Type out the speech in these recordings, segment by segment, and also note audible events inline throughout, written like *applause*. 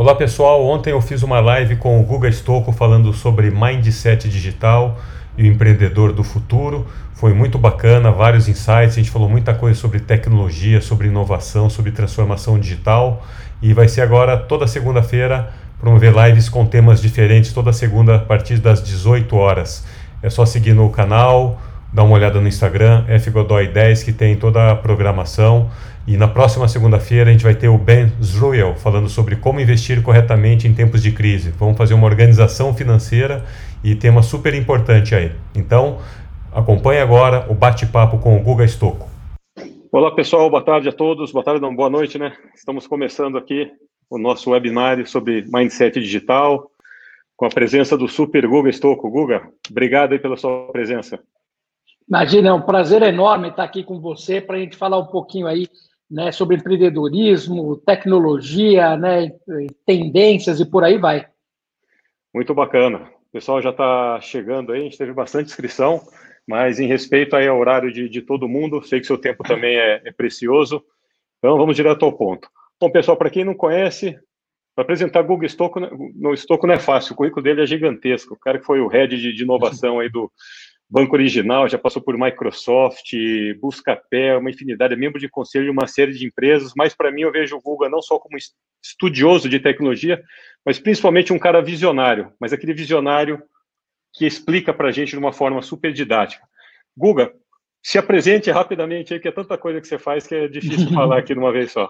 Olá pessoal, ontem eu fiz uma live com o Guga Stocco falando sobre mindset digital e o empreendedor do futuro. Foi muito bacana, vários insights, a gente falou muita coisa sobre tecnologia, sobre inovação, sobre transformação digital e vai ser agora toda segunda-feira promover lives com temas diferentes toda segunda a partir das 18 horas. É só seguir no canal, dar uma olhada no Instagram, fgodoy10 que tem toda a programação. E na próxima segunda-feira a gente vai ter o Ben Zruel falando sobre como investir corretamente em tempos de crise. Vamos fazer uma organização financeira e tema super importante aí. Então, acompanhe agora o bate-papo com o Guga Stocco. Olá pessoal, boa tarde a todos, boa tarde não, boa noite, né? Estamos começando aqui o nosso webinário sobre Mindset Digital, com a presença do Super Guga Stocco. Guga, obrigado aí pela sua presença. Imagina, é um prazer enorme estar aqui com você para a gente falar um pouquinho aí né, sobre empreendedorismo, tecnologia, né, tendências e por aí vai. Muito bacana. O pessoal já está chegando aí, a gente teve bastante inscrição, mas em respeito aí ao horário de, de todo mundo, sei que seu tempo também é, é precioso, então vamos direto ao ponto. Bom, pessoal, para quem não conhece, para apresentar Google Stocco, no Stocco não é fácil, o currículo dele é gigantesco, o cara que foi o head de, de inovação aí do, Banco Original, já passou por Microsoft, Buscapé, uma infinidade, é membro de conselho de uma série de empresas, mas para mim eu vejo o Guga não só como estudioso de tecnologia, mas principalmente um cara visionário, mas aquele visionário que explica para a gente de uma forma super didática. Guga, se apresente rapidamente aí, que é tanta coisa que você faz que é difícil *laughs* falar aqui de uma vez só.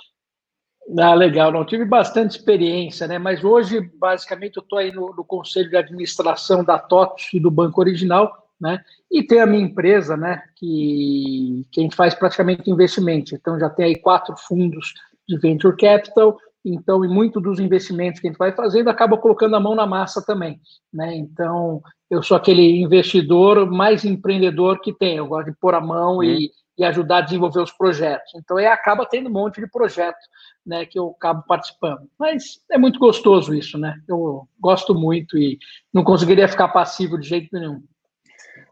Ah, legal, não tive bastante experiência, né? Mas hoje, basicamente, eu estou aí no, no, conselho de administração da TOTS e do Banco Original, né? E tem a minha empresa, né, que, que a gente faz praticamente investimento. Então, já tem aí quatro fundos de venture capital. Então, e muito dos investimentos que a gente vai fazendo acaba colocando a mão na massa também, né? Então, eu sou aquele investidor mais empreendedor que tem. Eu gosto de pôr a mão uhum. e, e ajudar a desenvolver os projetos. Então, aí acaba tendo um monte de projetos, né, que eu acabo participando. Mas é muito gostoso isso, né? Eu gosto muito e não conseguiria ficar passivo de jeito nenhum.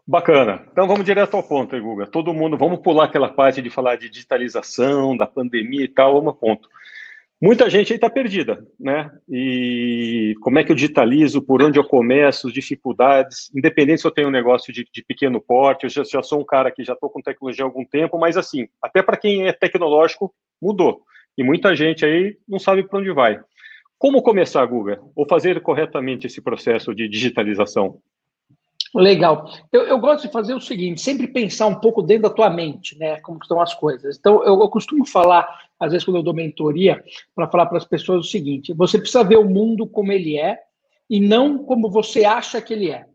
Bacana. Então vamos direto ao ponto, aí, Guga. Todo mundo, vamos pular aquela parte de falar de digitalização, da pandemia e tal, vamos ao ponto. Muita gente aí está perdida, né? E como é que eu digitalizo, por onde eu começo, dificuldades, independente se eu tenho um negócio de, de pequeno porte, eu já, já, sou um cara que já estou com tecnologia há algum tempo, mas assim, até para quem é tecnológico, mudou. E muita gente aí não sabe para onde vai. Como começar, Guga? Ou fazer corretamente esse processo de digitalização? Legal. Eu, eu, gosto de fazer o seguinte, sempre pensar um pouco dentro da tua mente, né? Como estão as coisas. Então, eu, eu costumo falar, às vezes, quando eu dou mentoria, para falar para as pessoas o seguinte: você precisa ver o mundo como ele é e não como você acha que ele é.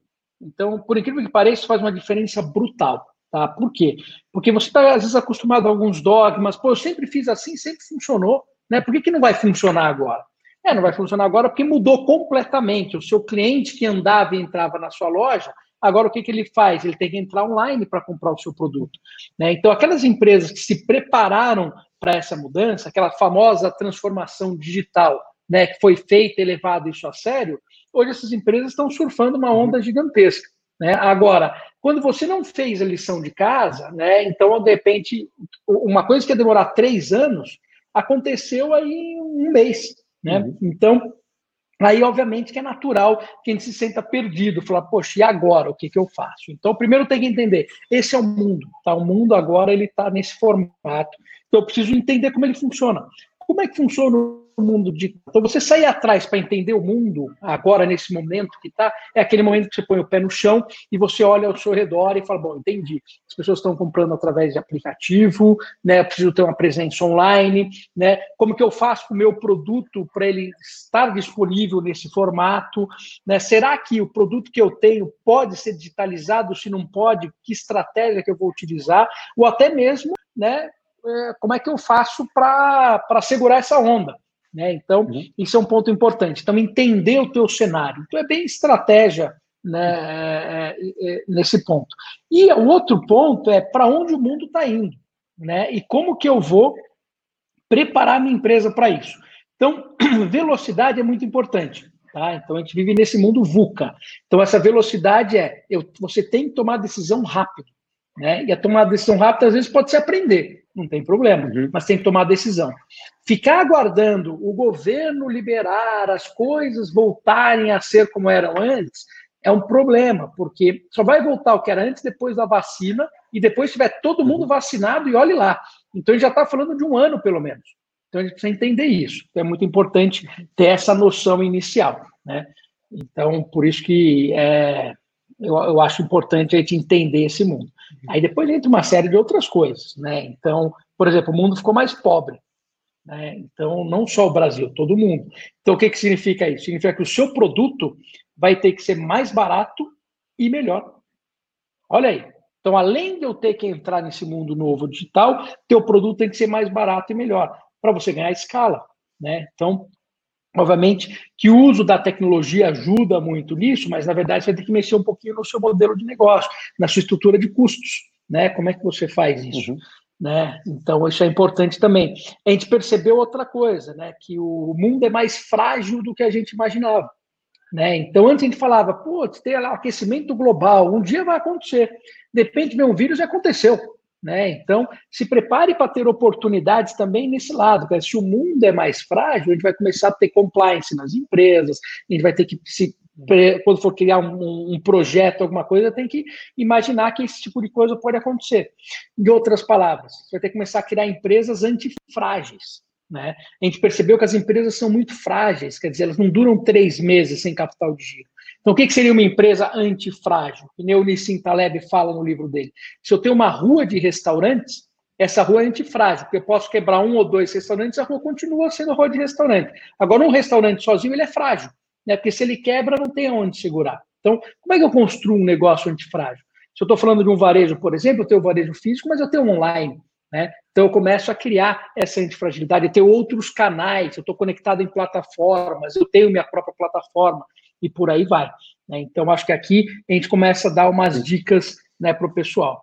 Então, por incrível que pareça, faz uma diferença brutal. Tá? Por quê? Porque você está, às vezes, acostumado a alguns dogmas. Pô, eu sempre fiz assim, sempre funcionou. Né? Por que, que não vai funcionar agora? É, não vai funcionar agora porque mudou completamente. O seu cliente que andava e entrava na sua loja, Agora, o que, que ele faz? Ele tem que entrar online para comprar o seu produto. Né? Então, aquelas empresas que se prepararam para essa mudança, aquela famosa transformação digital, né, que foi feita e levado isso a sério, hoje essas empresas estão surfando uma onda gigantesca. Né? Agora, quando você não fez a lição de casa, né, então, de repente, uma coisa que ia demorar três anos aconteceu aí em um mês. Né? Uhum. Então, Aí, obviamente, que é natural que a gente se senta perdido, falar, poxa, e agora? O que, que eu faço? Então, primeiro tem que entender, esse é o mundo, tá? O mundo agora, ele está nesse formato. Então, eu preciso entender como ele funciona. Como é que funciona mundo de. Então, você sair atrás para entender o mundo, agora, nesse momento que está, é aquele momento que você põe o pé no chão e você olha ao seu redor e fala: bom, entendi. As pessoas estão comprando através de aplicativo, né? Eu preciso ter uma presença online, né? Como que eu faço com o meu produto para ele estar disponível nesse formato? Né? Será que o produto que eu tenho pode ser digitalizado? Se não pode, que estratégia que eu vou utilizar? Ou até mesmo, né? É, como é que eu faço para segurar essa onda? Né? Então, uhum. isso é um ponto importante. Então, entender o teu cenário. Então, é bem estratégia né, é, é, nesse ponto. E o outro ponto é para onde o mundo está indo. Né? E como que eu vou preparar minha empresa para isso. Então, *clears throat* velocidade é muito importante. Tá? Então, a gente vive nesse mundo VUCA. Então, essa velocidade é, eu, você tem que tomar decisão rápido. Né? E a tomar decisão rápida, às vezes, pode ser aprender. Não tem problema, uhum. mas tem que tomar decisão. Ficar aguardando o governo liberar, as coisas voltarem a ser como eram antes, é um problema, porque só vai voltar o que era antes depois da vacina e depois tiver todo mundo uhum. vacinado e olhe lá. Então, a gente já está falando de um ano, pelo menos. Então, a gente precisa entender isso. Então, é muito importante ter essa noção inicial. Né? Então, por isso que é, eu, eu acho importante a gente entender esse mundo. Aí depois entra uma série de outras coisas, né? Então, por exemplo, o mundo ficou mais pobre. Né? Então, não só o Brasil, todo mundo. Então, o que, que significa isso? Significa que o seu produto vai ter que ser mais barato e melhor. Olha aí. Então, além de eu ter que entrar nesse mundo novo digital, teu produto tem que ser mais barato e melhor, para você ganhar escala. Né? Então, Obviamente que o uso da tecnologia ajuda muito nisso, mas na verdade você vai ter que mexer um pouquinho no seu modelo de negócio, na sua estrutura de custos, né? Como é que você faz isso? Uhum. Né? Então isso é importante também. A gente percebeu outra coisa, né? Que o mundo é mais frágil do que a gente imaginava. Né? Então antes a gente falava, putz, tem lá aquecimento global, um dia vai acontecer. Depende de um vírus, aconteceu. Né? Então, se prepare para ter oportunidades também nesse lado. Porque se o mundo é mais frágil, a gente vai começar a ter compliance nas empresas, a gente vai ter que, se, quando for criar um, um, projeto, alguma coisa, tem que imaginar que esse tipo de coisa pode acontecer. Em outras palavras, você vai ter que começar a criar empresas antifrágeis. Né? A gente percebeu que as empresas são muito frágeis, quer dizer, elas não duram três meses sem capital de giro. Então, o que, seria uma empresa antifrágil? Que nem o Nissim Taleb fala no livro dele. Se eu tenho uma rua de restaurantes, essa rua é antifrágil, porque eu posso quebrar um ou dois restaurantes, a rua continua sendo rua de restaurante. Agora, um restaurante sozinho, ele é frágil, né? porque se ele quebra, não tem onde segurar. Então, como é que eu construo um negócio antifrágil? Se eu estou falando de um varejo, por exemplo, eu tenho varejo físico, mas eu tenho online. Né? Então, eu começo a criar essa antifragilidade, eu tenho outros canais, eu estou conectado em plataformas, eu tenho minha própria plataforma e por aí vai. Né? Então, acho que aqui a gente começa a dar umas dicas né, para o pessoal.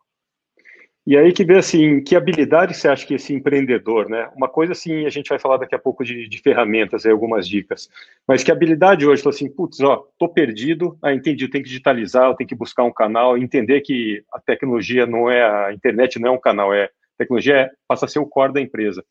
E aí que vê assim, que habilidade você acha que esse empreendedor, né? Uma coisa assim, a gente vai falar daqui a pouco de, de ferramentas, aí, algumas dicas, mas que habilidade hoje, assim, putz, ó, tô perdido, ah, entendi, eu tenho que digitalizar, eu tenho que buscar um canal, entender que a tecnologia não é, a internet não é um canal, é tecnologia é, passa a ser o core da empresa.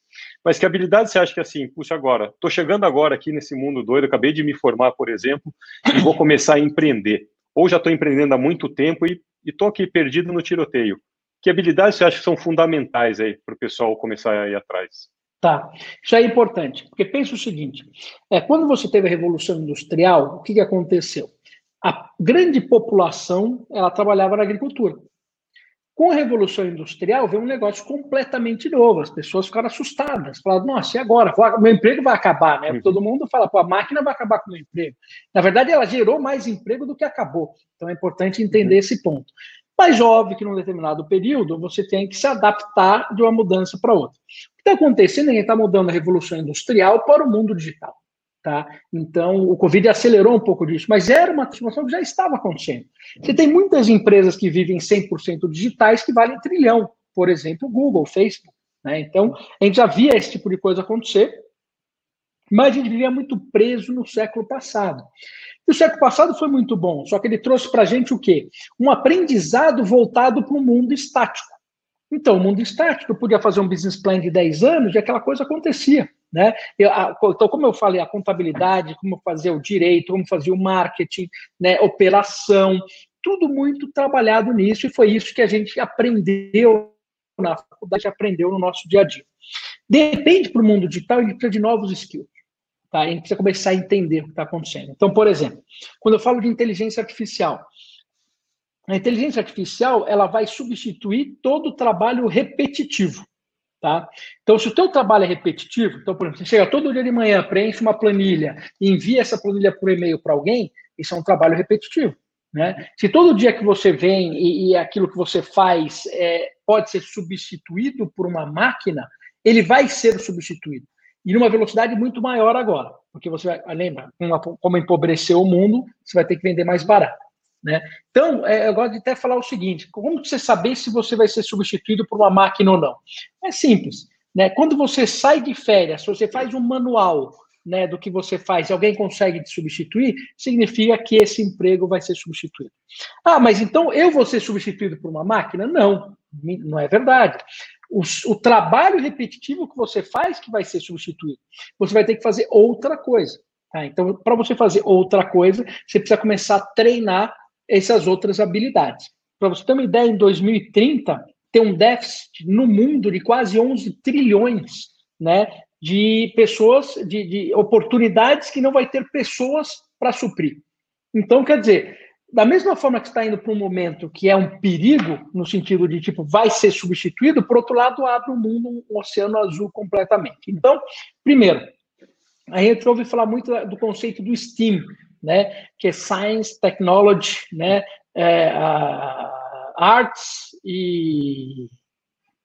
Mas que habilidade você acha que assim, puxa agora, estou chegando agora aqui nesse mundo doido, acabei de me formar, por exemplo, e vou começar a empreender. Ou já estou empreendendo há muito tempo e estou aqui perdido no tiroteio. Que habilidades você acha que são fundamentais aí para o pessoal começar a ir atrás? Tá, isso é importante, porque pensa o seguinte: é, quando você teve a Revolução Industrial, o que, que aconteceu? A grande população ela trabalhava na agricultura. Com a Revolução Industrial, veio um negócio completamente novo. As pessoas ficaram assustadas. Falaram, nossa, e agora? Meu emprego vai acabar, né? Uhum. Todo mundo fala, pô, a máquina vai acabar com o meu emprego. Na verdade, ela gerou mais emprego do que acabou. Então, é importante entender uhum. esse ponto. Mas, óbvio que num determinado período, você tem que se adaptar de uma mudança para outra. O que está acontecendo é que está mudando a Revolução Industrial para o mundo digital. Tá? Então, o Covid acelerou um pouco disso, mas era uma transformação que já estava acontecendo. Você tem muitas empresas que vivem 100% digitais que valem trilhão, por exemplo, Google, Facebook. Né? Então, a gente já via esse tipo de coisa acontecer, mas a gente vivia muito preso no século passado. E o século passado foi muito bom, só que ele trouxe para a gente o quê? Um aprendizado voltado para o mundo estático. Então, o mundo estático, eu podia fazer um business plan de 10 anos e aquela coisa acontecia. Né? Eu, a, então, como eu falei, a contabilidade, como fazer o direito, como fazer o marketing, né, operação, tudo muito trabalhado nisso, e foi isso que a gente aprendeu na faculdade, aprendeu no nosso dia a dia. Depende para o mundo digital, a gente precisa de novos skills. Tá? A gente precisa começar a entender o que está acontecendo. Então, por exemplo, quando eu falo de inteligência artificial, a inteligência artificial ela vai substituir todo o trabalho repetitivo. Tá? Então, se o teu trabalho é repetitivo, então, por exemplo, você chega todo dia de manhã, preenche uma planilha e envia essa planilha por e-mail para alguém, isso é um trabalho repetitivo. Né? Se todo dia que você vem e, e aquilo que você faz é, pode ser substituído por uma máquina, ele vai ser substituído. E numa velocidade muito maior agora. Porque você vai, lembra, como empobreceu o mundo, você vai ter que vender mais barato. Né? Então, é, eu gosto de até falar o seguinte: como você saber se você vai ser substituído por uma máquina ou não? É simples. Né? Quando você sai de férias, se você faz um manual né, do que você faz e alguém consegue te substituir, significa que esse emprego vai ser substituído. Ah, mas então eu vou ser substituído por uma máquina? Não, não é verdade. o, o trabalho repetitivo que você faz que vai ser substituído. Você vai ter que fazer outra coisa. Tá? Então, para você fazer outra coisa, você precisa começar a treinar essas outras habilidades. Para você ter uma ideia, em 2030, tem um déficit no mundo de quase 11 trilhões né, de pessoas, de, de oportunidades que não vai ter pessoas para suprir. Então, quer dizer, da mesma forma que está indo para um momento que é um perigo, no sentido de tipo, vai ser substituído, por outro lado, abre o mundo um oceano azul completamente. Então, primeiro, a gente ouve falar muito do conceito do STEAM, né, que é Science, Technology, né, é, Arts e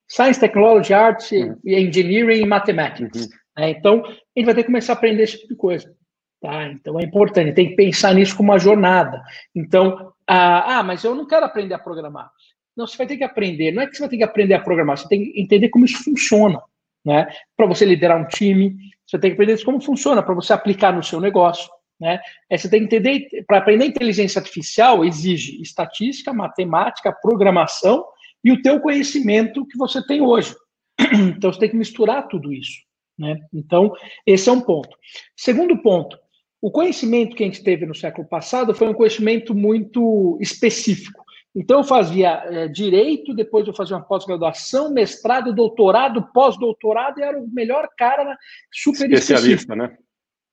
Science, Technology, Arts, uhum. e Engineering e Mathematics. Uhum. Né? Então, gente vai ter que começar a aprender esse tipo de coisa. Tá? Então, é importante, tem que pensar nisso como uma jornada. Então, ah, ah, mas eu não quero aprender a programar. Não, você vai ter que aprender. Não é que você vai ter que aprender a programar, você tem que entender como isso funciona. Né? Para você liderar um time, você tem que aprender como funciona, para você aplicar no seu negócio. Né? É, você tem que entender, para aprender inteligência artificial, exige estatística, matemática, programação e o teu conhecimento que você tem hoje. *clears throat* Então, você tem que misturar tudo isso. Né? Então, esse é um ponto. Segundo ponto, o conhecimento que a gente teve no século passado foi um conhecimento muito específico. Então, eu fazia é, direito, depois eu fazia uma pós-graduação, mestrado, doutorado, pós-doutorado, e era o melhor cara super especialista, né?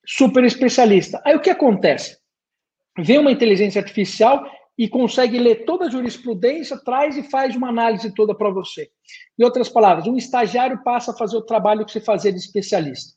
Super especialista. Aí o que acontece? Vem uma inteligência artificial e consegue ler toda a jurisprudência, traz e faz uma análise toda para você. Em outras palavras, um estagiário passa a fazer o trabalho que você fazia de especialista.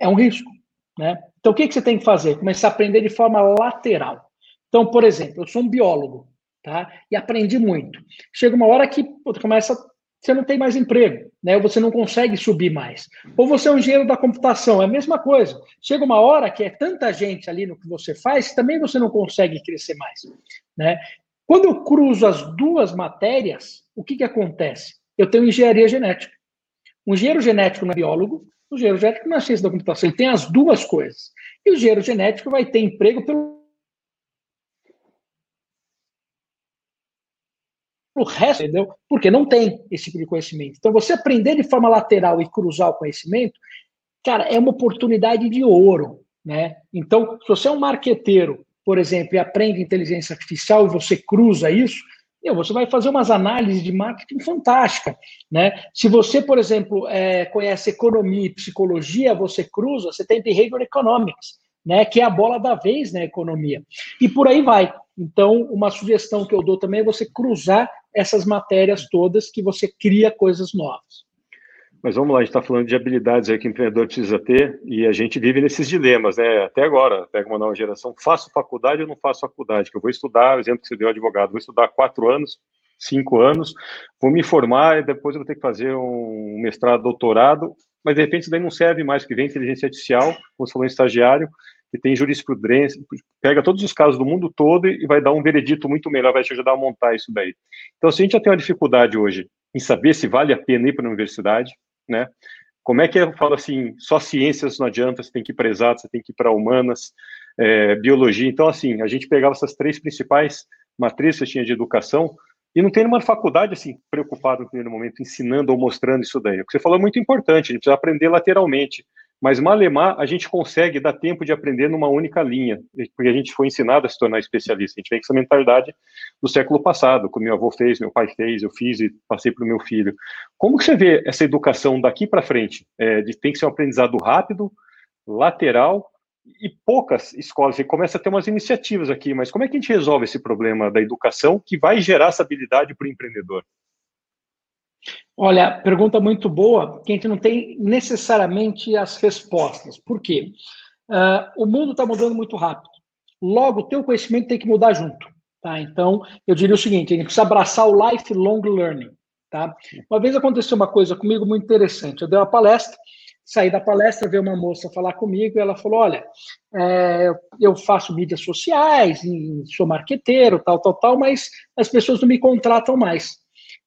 É um risco, né? Então, o que, que você tem que fazer? Começar a aprender de forma lateral. Então, por exemplo, eu sou um biólogo, tá? E aprendi muito. Chega uma hora que pô, começa você não tem mais emprego, né? Você não consegue subir mais. Ou você é um engenheiro da computação, é a mesma coisa. Chega uma hora que é tanta gente ali no que você faz, também você não consegue crescer mais, né? Quando eu cruzo as duas matérias, o que que acontece? Eu tenho engenharia genética. Um engenheiro genético não é biólogo, o engenheiro genético não é ciência da computação, ele tem as duas coisas. E o engenheiro genético vai ter emprego pelo o resto, entendeu? Porque não tem esse tipo de conhecimento. Então, você aprender de forma lateral e cruzar o conhecimento, cara, é uma oportunidade de ouro, né? Então, se você é um marqueteiro, por exemplo, e aprende inteligência artificial e você cruza isso, meu, você vai fazer umas análises de marketing fantástica, né? Se você, por exemplo, é, conhece economia e psicologia, você cruza, você tem behavior economics, né? Que é a bola da vez na economia. E por aí vai. Então, uma sugestão que eu dou também é você cruzar essas matérias todas que você cria coisas novas. Mas vamos lá, a gente está falando de habilidades aí que o empreendedor precisa ter e a gente vive nesses dilemas, né? Até agora, pega uma nova geração, faço faculdade ou não faço faculdade? Que eu vou estudar, o exemplo que você deu, advogado, vou estudar quatro anos, cinco anos, vou me formar e depois eu vou ter que fazer um mestrado, doutorado, mas de repente isso daí não serve mais, porque vem inteligência artificial, você falou, em estagiário, que tem jurisprudência, pega todos os casos do mundo todo e vai dar um veredito muito melhor, vai te ajudar a montar isso daí. Então, se a gente já tem uma dificuldade hoje em saber se vale a pena ir para a universidade, né? Como é que eu falo assim, só ciências não adianta, você tem que ir para exatas, você tem que ir para humanas, é, biologia. Então, assim, a gente pegava essas três principais matrizes que tinha de educação e não tem nenhuma faculdade, assim, preocupada no primeiro momento, ensinando ou mostrando isso daí. O que você falou é muito importante, a gente precisa aprender lateralmente. Mas Malemar, a gente consegue dar tempo de aprender numa única linha, porque a gente foi ensinado a se tornar especialista. A gente vem com essa mentalidade do século passado, que meu avô fez, meu pai fez, eu fiz e passei para o meu filho. Como que você vê essa educação daqui para frente? É, de, tem que ser um aprendizado rápido, lateral, e poucas escolas. Você começa a ter umas iniciativas aqui, mas como é que a gente resolve esse problema da educação que vai gerar essa habilidade para o empreendedor? Olha, pergunta muito boa, que a gente não tem necessariamente as respostas. Por quê? Uh, o mundo está mudando muito rápido. Logo, o teu conhecimento tem que mudar junto. Tá? Então, eu diria o seguinte, a gente precisa abraçar o lifelong learning. Tá? Uma vez aconteceu uma coisa comigo muito interessante. Eu dei uma palestra, saí da palestra, veio uma moça falar comigo e ela falou, olha, é, eu faço mídias sociais, sou marqueteiro, tal, tal, tal, mas as pessoas não me contratam mais.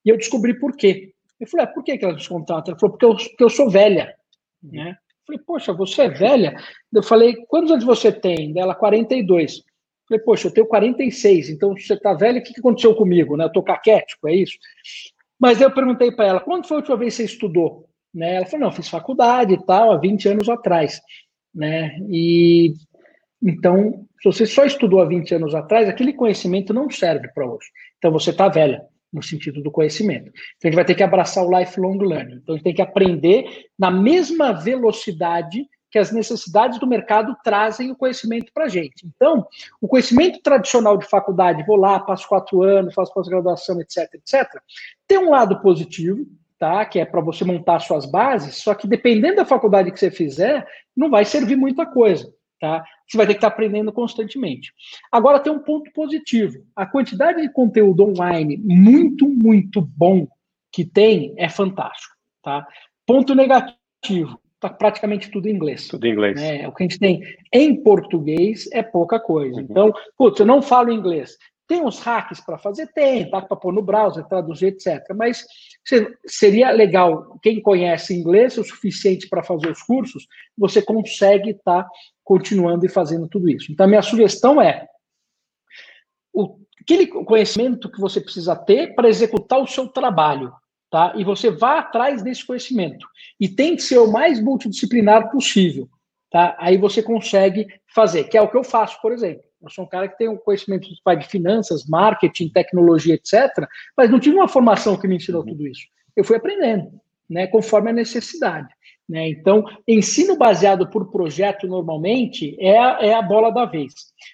E eu descobri por quê. Eu falei, ah, por que, que ela descontrata? Ela falou, porque eu, porque eu sou velha. Né? Eu falei, poxa, você é velha? Eu falei, quantos anos você tem? Dela, 42. Eu falei, poxa, eu tenho 46, então você está velha, o que, que aconteceu comigo? Né? Eu estou caquético, é isso? Mas eu perguntei para ela, quando foi a última vez que você estudou? Né? Ela falou, não, fiz faculdade e tal, há 20 anos atrás. Né? E então, se você só estudou há 20 anos atrás, aquele conhecimento não serve para hoje. Então, você está velha no sentido do conhecimento. Então, a gente vai ter que abraçar o lifelong learning. Então, a gente tem que aprender na mesma velocidade que as necessidades do mercado trazem o conhecimento para a gente. Então, o conhecimento tradicional de faculdade, vou lá, passo quatro anos, faço pós-graduação, etc., etc., tem um lado positivo, tá? Que é para você montar suas bases, só que dependendo da faculdade que você fizer, não vai servir muita coisa. Tá? Você vai ter que estar aprendendo constantemente. Agora tem um ponto positivo. A quantidade de conteúdo online muito, muito bom que tem é fantástico. Tá? Ponto negativo. Está praticamente tudo em inglês. Tudo em inglês. É, o que a gente tem em português é pouca coisa. Uhum. Então, putz, eu não falo inglês. Tem uns hacks para fazer? Tem, tá para pôr no browser, traduzir, etc. Mas seria legal, quem conhece inglês o suficiente para fazer os cursos, você consegue estar tá continuando e fazendo tudo isso. Então, a minha sugestão é o, aquele conhecimento que você precisa ter para executar o seu trabalho, tá? E você vá atrás desse conhecimento. E tem que ser o mais multidisciplinar possível, tá? Aí você consegue fazer, que é o que eu faço, por exemplo. Eu sou um cara que tem um conhecimento de finanças, marketing, tecnologia, etc., mas não tive uma formação que me ensinou tudo isso. Eu fui aprendendo, né, conforme a necessidade. Né? Então, ensino baseado por projeto, normalmente, é a, é a bola da vez.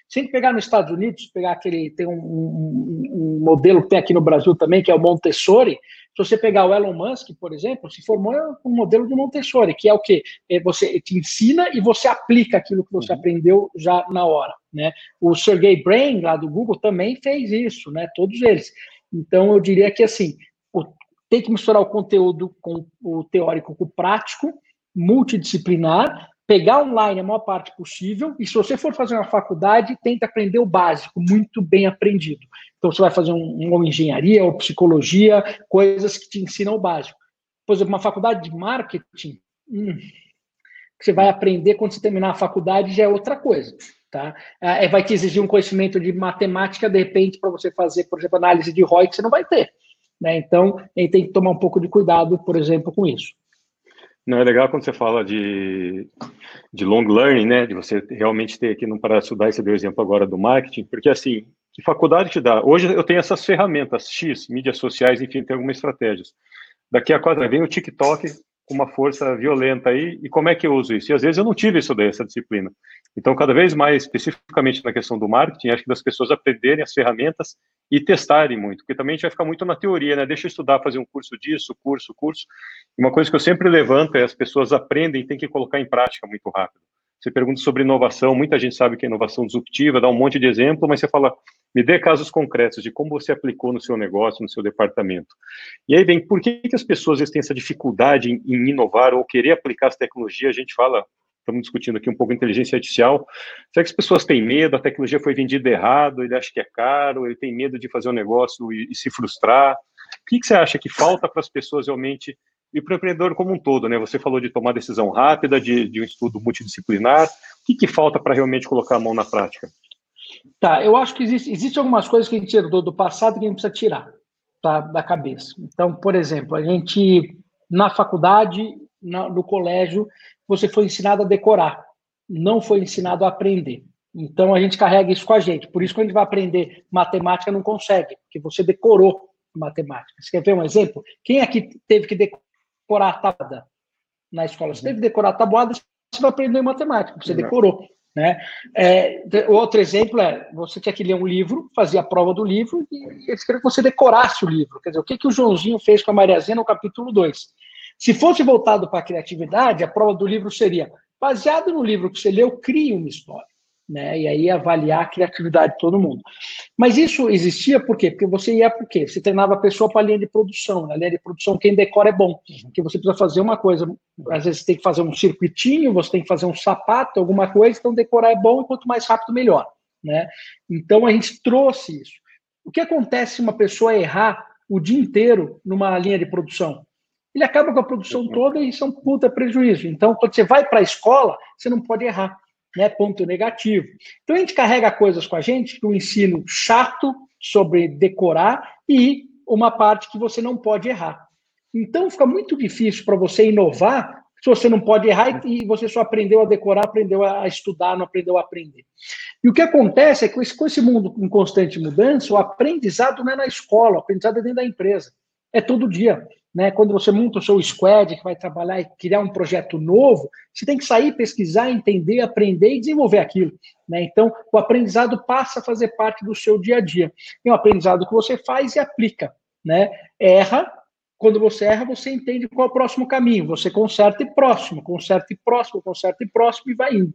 Se a gente pegar nos Estados Unidos, pegar aquele, tem um, um, um modelo que tem aqui no Brasil também, que é o Montessori, se você pegar o Elon Musk, por exemplo, se formou um modelo de Montessori, que é o quê? É você te ensina e você aplica aquilo que você uhum. aprendeu já na hora. Né? O Sergey Brin, lá do Google, também fez isso, né? todos eles. Então, eu diria que assim, o, tem que misturar o conteúdo com o teórico com o prático, multidisciplinar, pegar online a maior parte possível, e se você for fazer uma faculdade, tenta aprender o básico, muito bem aprendido. Então, você vai fazer um, uma engenharia ou psicologia, coisas que te ensinam o básico. Por exemplo, uma faculdade de marketing, hum, você vai aprender quando você terminar a faculdade já é outra coisa. Tá? É, vai te exigir um conhecimento de matemática, de repente, para você fazer, por exemplo, análise de ROI, que você não vai ter. Né? Então, a gente tem que tomar um pouco de cuidado, por exemplo, com isso. Não, é legal quando você fala de, de long learning, né? De você realmente ter que não parar de estudar, e você deu o exemplo agora do marketing, porque assim, que faculdade te dá? Hoje eu tenho essas ferramentas X, mídias sociais, enfim, tem algumas estratégias. Daqui a quatro vem o TikTok com uma força violenta aí, e como é que eu uso isso? E às vezes eu não tive isso daí, essa disciplina. Então, cada vez mais, especificamente na questão do marketing, acho que das pessoas aprenderem as ferramentas e testarem muito, porque também a gente vai ficar muito na teoria, né? Deixa eu estudar, fazer um curso disso, curso, curso. Uma coisa que eu sempre levanto é as pessoas aprendem e têm que colocar em prática muito rápido. Você pergunta sobre inovação, muita gente sabe que é inovação disruptiva, dá um monte de exemplo, mas você fala, me dê casos concretos de como você aplicou no seu negócio, no seu departamento. E aí vem, por que, que as pessoas têm essa dificuldade em, em inovar ou querer aplicar as tecnologias? A gente fala, estamos discutindo aqui um pouco inteligência artificial. Será que as pessoas têm medo? A tecnologia foi vendida errado, ele acha que é caro, ele tem medo de fazer um negócio e, e se frustrar. O que, que você acha que falta para as pessoas realmente e para o empreendedor como um todo, né? Você falou de tomar decisão rápida, de, de um estudo multidisciplinar. O que, que falta para realmente colocar a mão na prática? Tá, eu acho que existe, existe algumas coisas que a gente herdou do passado que a gente precisa tirar tá, da cabeça. Então, por exemplo, a gente, na faculdade, na, no colégio, você foi ensinado a decorar, não foi ensinado a aprender. Então, a gente carrega isso com a gente. Por isso, quando a gente vai aprender matemática, não consegue, porque você decorou matemática. Você quer ver um exemplo? Quem aqui teve que decorar a tabuada na escola. Você teve que decorar a tabuada, você vai aprender matemática, você decorou. Né? É, outro exemplo é, você tinha que ler um livro, fazia a prova do livro, e eles queriam que você decorasse o livro. Quer dizer, o que, que o Joãozinho fez com a Mariazinha no capítulo 2? Se fosse voltado para a criatividade, a prova do livro seria, baseado no livro que você leu, crie uma história né? E aí avaliar a criatividade de todo mundo. Mas isso existia por quê? Porque você ia por quê? Você treinava a pessoa para a linha de produção. Na linha de produção, quem decora é bom. Porque você precisa fazer uma coisa, às vezes você tem que fazer um circuitinho, você tem que fazer um sapato, alguma coisa, então decorar é bom e quanto mais rápido, melhor. Né? Então a gente trouxe isso. O que acontece se uma pessoa errar o dia inteiro numa linha de produção? Ele acaba com a produção toda e isso é um puta prejuízo. Então, quando você vai para a escola, você não pode errar né, ponto negativo. Então a gente carrega coisas com a gente, um ensino chato sobre decorar e uma parte que você não pode errar. Então fica muito difícil para você inovar se você não pode errar e você só aprendeu a decorar, aprendeu a estudar, não aprendeu a aprender. E o que acontece é que com esse mundo em constante mudança, o aprendizado não é na escola, o aprendizado é dentro da empresa. É todo dia. Né? Quando você monta o seu squad, que vai trabalhar e criar um projeto novo, você tem que sair, pesquisar, entender, aprender e desenvolver aquilo. Né? Então, o aprendizado passa a fazer parte do seu dia a dia. É um aprendizado que você faz e aplica. Né? Erra, quando você erra, você entende qual é o próximo caminho. Você conserta e próximo, conserta e próximo, conserta e próximo e vai indo.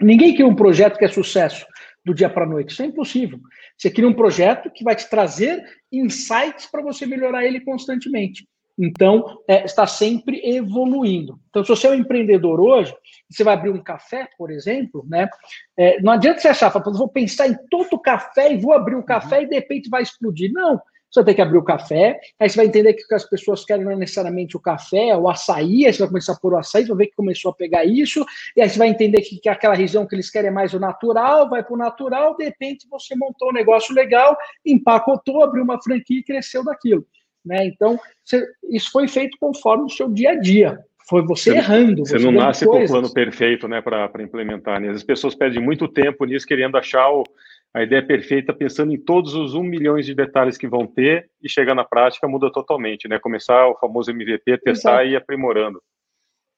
Ninguém cria um projeto que é sucesso do dia para a noite. Isso é impossível. Você cria um projeto que vai te trazer insights para você melhorar ele constantemente. Então, é, está sempre evoluindo. Então, se você é um empreendedor hoje, você vai abrir um café, por exemplo, né? É, não adianta você achar, vou pensar em todo o café e vou abrir um café e de repente vai explodir. Não, você vai ter que abrir o café, aí você vai entender que o que as pessoas querem não é necessariamente o café, o açaí, aí você vai começar a pôr o açaí, você vai ver que começou a pegar isso, e aí você vai entender que, que aquela região que eles querem é mais o natural, vai para o natural, de repente você montou um negócio legal, empacotou, abriu uma franquia e cresceu daquilo. Né? Então, você, isso foi feito conforme o seu dia a dia. Foi você, você errando. Você, você não nasce coisas. com o plano perfeito né, para implementar. Né? As pessoas perdem muito tempo nisso, querendo achar o, a ideia perfeita, pensando em todos os um milhões de detalhes que vão ter, e chegar na prática muda totalmente. Né? Começar o famoso MVP, testar Exato. e ir aprimorando.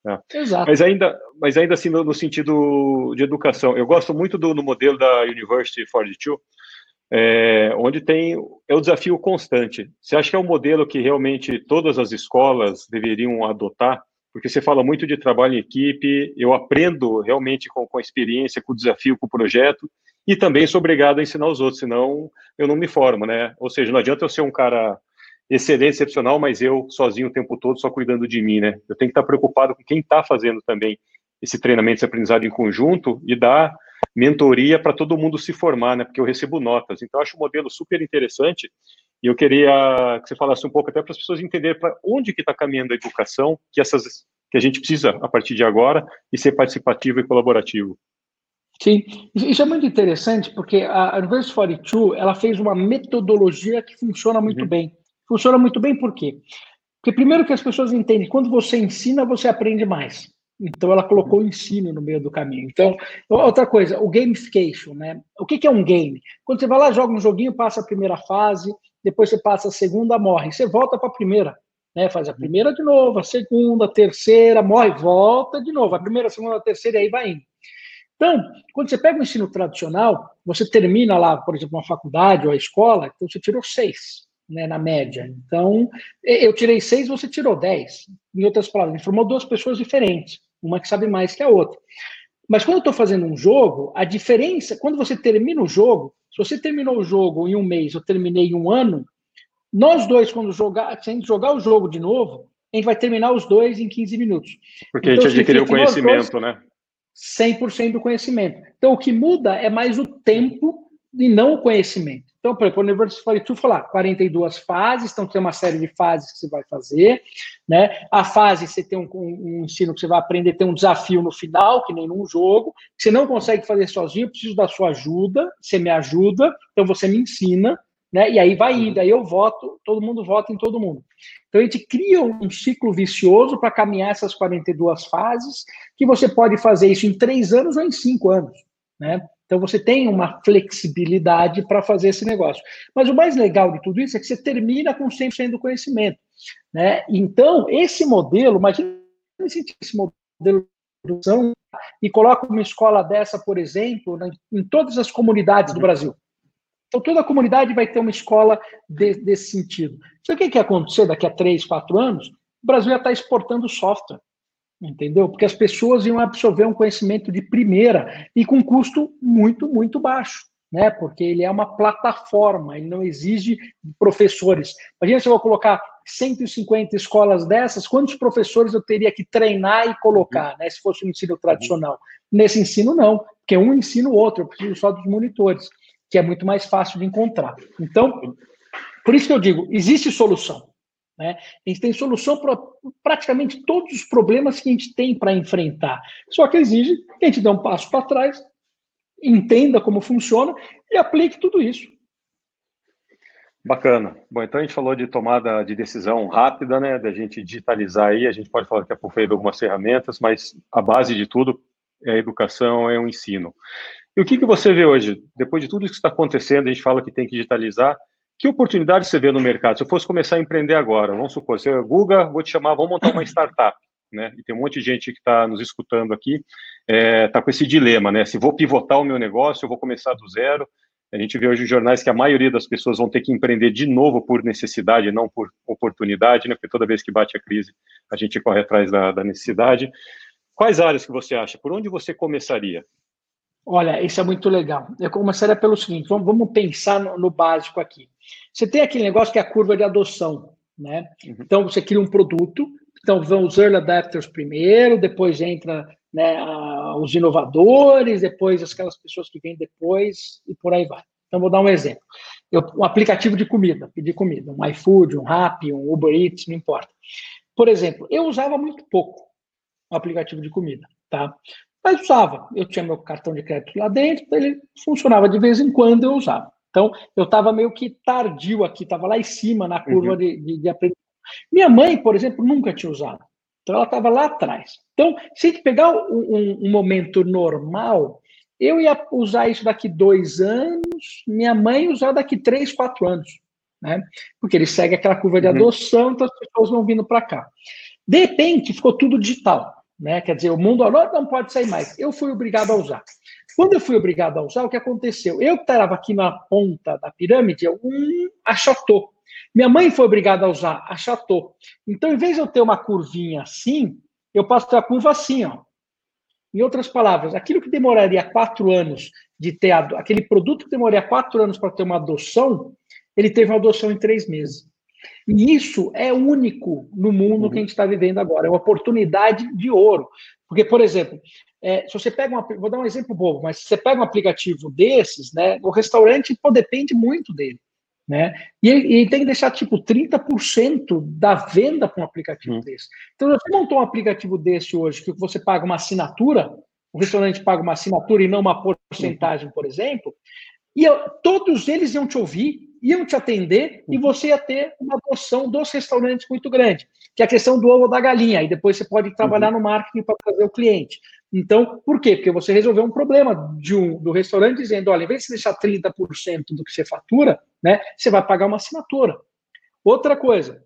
Né? Exato. Mas ainda, mas ainda assim, no, no, sentido de educação, eu gosto muito do modelo da University 42, é, onde tem é o desafio constante. Você acha que é um modelo que realmente todas as escolas deveriam adotar? Porque você fala muito de trabalho em equipe, eu aprendo realmente com, com a experiência, com o desafio, com o projeto, e também sou obrigado a ensinar os outros, senão eu não me formo, né? Ou seja, não adianta eu ser um cara excelente, excepcional, mas eu sozinho o tempo todo só cuidando de mim, né? Eu tenho que estar preocupado com quem está fazendo também esse treinamento, esse aprendizado em conjunto e dar mentoria para todo mundo se formar, né? Porque eu recebo notas. Então, acho o modelo super interessante e eu queria que você falasse um pouco até para as pessoas entenderem para onde que está caminhando a educação, que essas que a gente precisa a partir de agora e ser participativo e colaborativo. Sim, isso é muito interessante porque a University 42 ela fez uma metodologia que funciona muito uhum. bem. Funciona muito bem por quê? Porque primeiro que as pessoas entendem, quando você ensina, você aprende mais. Então ela colocou o ensino no meio do caminho. Então, outra coisa, o gamification, né? O que, que é um game? Quando você vai lá, joga um joguinho, passa a primeira fase, depois você passa a segunda, morre. Você volta para a primeira, né? Faz a primeira de novo, a segunda, a terceira, morre, volta de novo. A primeira, a segunda, a terceira, e aí vai indo. Então, quando você pega o ensino tradicional, você termina lá, por exemplo, uma faculdade ou a escola, então você tirou seis né, na média. Então, eu tirei seis, você tirou dez. Em outras palavras, formou duas pessoas diferentes, uma que sabe mais que a outra. Mas quando eu estou fazendo um jogo, a diferença, quando você termina o jogo, se você terminou o jogo em um mês, eu terminei em um ano, nós dois, quando jogar, se a gente jogar o jogo de novo, a gente vai terminar os dois em 15 minuos. Porque então, a gente adquiriu conhecimento, dois, né? 100% do conhecimento. Então, o que muda é mais o tempo e não o conhecimento. Então, por exemplo, o University 42 falar 42 fases, então tem uma série de fases que você vai fazer, né? A fase você tem um, um, ensino que você vai aprender, tem um desafio no final, que nem num jogo, que você não consegue fazer sozinho, eu preciso da sua ajuda, você me ajuda, então você me ensina, né? E aí vai indo, aí eu voto, todo mundo vota em todo mundo. Então a gente cria um ciclo vicioso para caminhar essas 42 fases, que você pode fazer isso em três anos ou em cinco anos, né? Então você tem uma flexibilidade para fazer esse negócio. Mas o mais legal de tudo isso é que você termina com 100% do conhecimento. Né? Então, esse modelo, imagina esse modelo de e coloca uma escola dessa, por exemplo, em todas as comunidades do Brasil. Então, toda a comunidade vai ter uma escola de, desse sentido. Sabe o que, que ia acontecer daqui a três, quatro anos? O Brasil ia estar exportando software entendeu? Porque as pessoas iam absorver um conhecimento de primeira e com custo muito, muito baixo, né? Porque ele é uma plataforma, ele não exige professores. Imagina se eu vou colocar 150 escolas dessas, quantos professores eu teria que treinar e colocar, né? Se fosse um ensino tradicional. Nesse ensino, não, porque um ensina o outro, eu preciso só dos monitores, que é muito mais fácil de encontrar. Então, por isso que eu digo, existe solução. Né? A gente tem solução para praticamente todos os problemas que a gente tem para enfrentar. Só que exige que a gente dê um passo para trás, entenda como funciona e aplique tudo isso. Bacana. Bom, então a gente falou de tomada de decisão rápida, né, da gente digitalizar aí, a gente pode falar que pouco de algumas ferramentas, mas a base de tudo é a educação, é o ensino. E o que, que você vê hoje? Depois de tudo isso que está acontecendo, a gente fala que tem que digitalizar, que oportunidade você vê no mercado? Se eu fosse começar a empreender agora, vamos supor, você, Guga, vou te chamar, vamos montar uma startup, né? E tem um monte de gente que está nos escutando aqui, está é, tá com esse dilema, né? Se vou pivotar o meu negócio, eu vou começar do zero. A gente vê hoje em jornais que a maioria das pessoas vão ter que empreender de novo por necessidade, não por oportunidade, né? Porque toda vez que bate a crise, a gente corre atrás da, da necessidade. Quais áreas que você acha? Por onde você começaria? Olha, isso é muito legal. Eu começaria pelo seguinte: vamos, vamos pensar no, no, básico aqui. Você tem aquele negócio que é a curva de adoção, né? Uhum. Então você cria um produto, então vão os early adapters primeiro, depois entra né, a, os inovadores, depois aquelas pessoas que vêm depois e por aí vai. Então vou dar um exemplo. Eu, um aplicativo de comida, pedir comida, um iFood, um Rappi, um Uber Eats, não importa. Por exemplo, eu usava muito pouco o aplicativo de comida, tá? Mas usava. Eu tinha meu cartão de crédito lá dentro, ele funcionava de vez em quando, eu usava. Então, eu estava meio que tardio aqui, estava lá em cima na curva uhum. de, de, de aprendizagem. Minha mãe, por exemplo, nunca tinha usado. Então, ela estava lá atrás. Então, se a gente pegar um, um, um, momento normal, eu ia usar isso daqui dois anos, minha mãe usar daqui três, quatro anos. Né? Porque ele segue aquela curva de uhum. adoção, então as pessoas vão vindo para cá. De repente, ficou tudo digital. Né? Quer dizer, o mundo agora não pode sair mais. Eu fui obrigado a usar. Quando eu fui obrigado a usar, o que aconteceu? Eu que estava aqui na ponta da pirâmide, achatou. Minha mãe foi obrigada a usar, achatou. Então, em vez de eu ter uma curvinha assim, eu passo ter a curva assim, ó. Em outras palavras, aquilo que demoraria quatro anos de ter aquele produto que demoraria quatro anos para ter uma adoção, ele teve uma adoção em três meses. E isso é único no mundo uhum. que a gente está vivendo agora. É uma oportunidade de ouro. Porque, por exemplo, é, se você pega uma, vou dar um exemplo bobo, mas se você pega um aplicativo desses, né, o restaurante pô, depende muito dele. Né? E, e tem que deixar tipo 30% da venda para um aplicativo uhum. desse. Então, se você montou um aplicativo desse hoje, que você paga uma assinatura, o restaurante paga uma assinatura e não uma porcentagem, por exemplo, e eu, todos eles iam te ouvir, iam te atender e você ia ter uma adoção dos restaurantes muito grande, que é a questão do ovo da galinha, e depois você pode trabalhar uhum. no marketing para trazer o cliente. Então, por quê? Porque você resolveu um problema de um, do restaurante dizendo, olha, em vez de deixar 30% do que você fatura, né, você vai pagar uma assinatura. Outra coisa,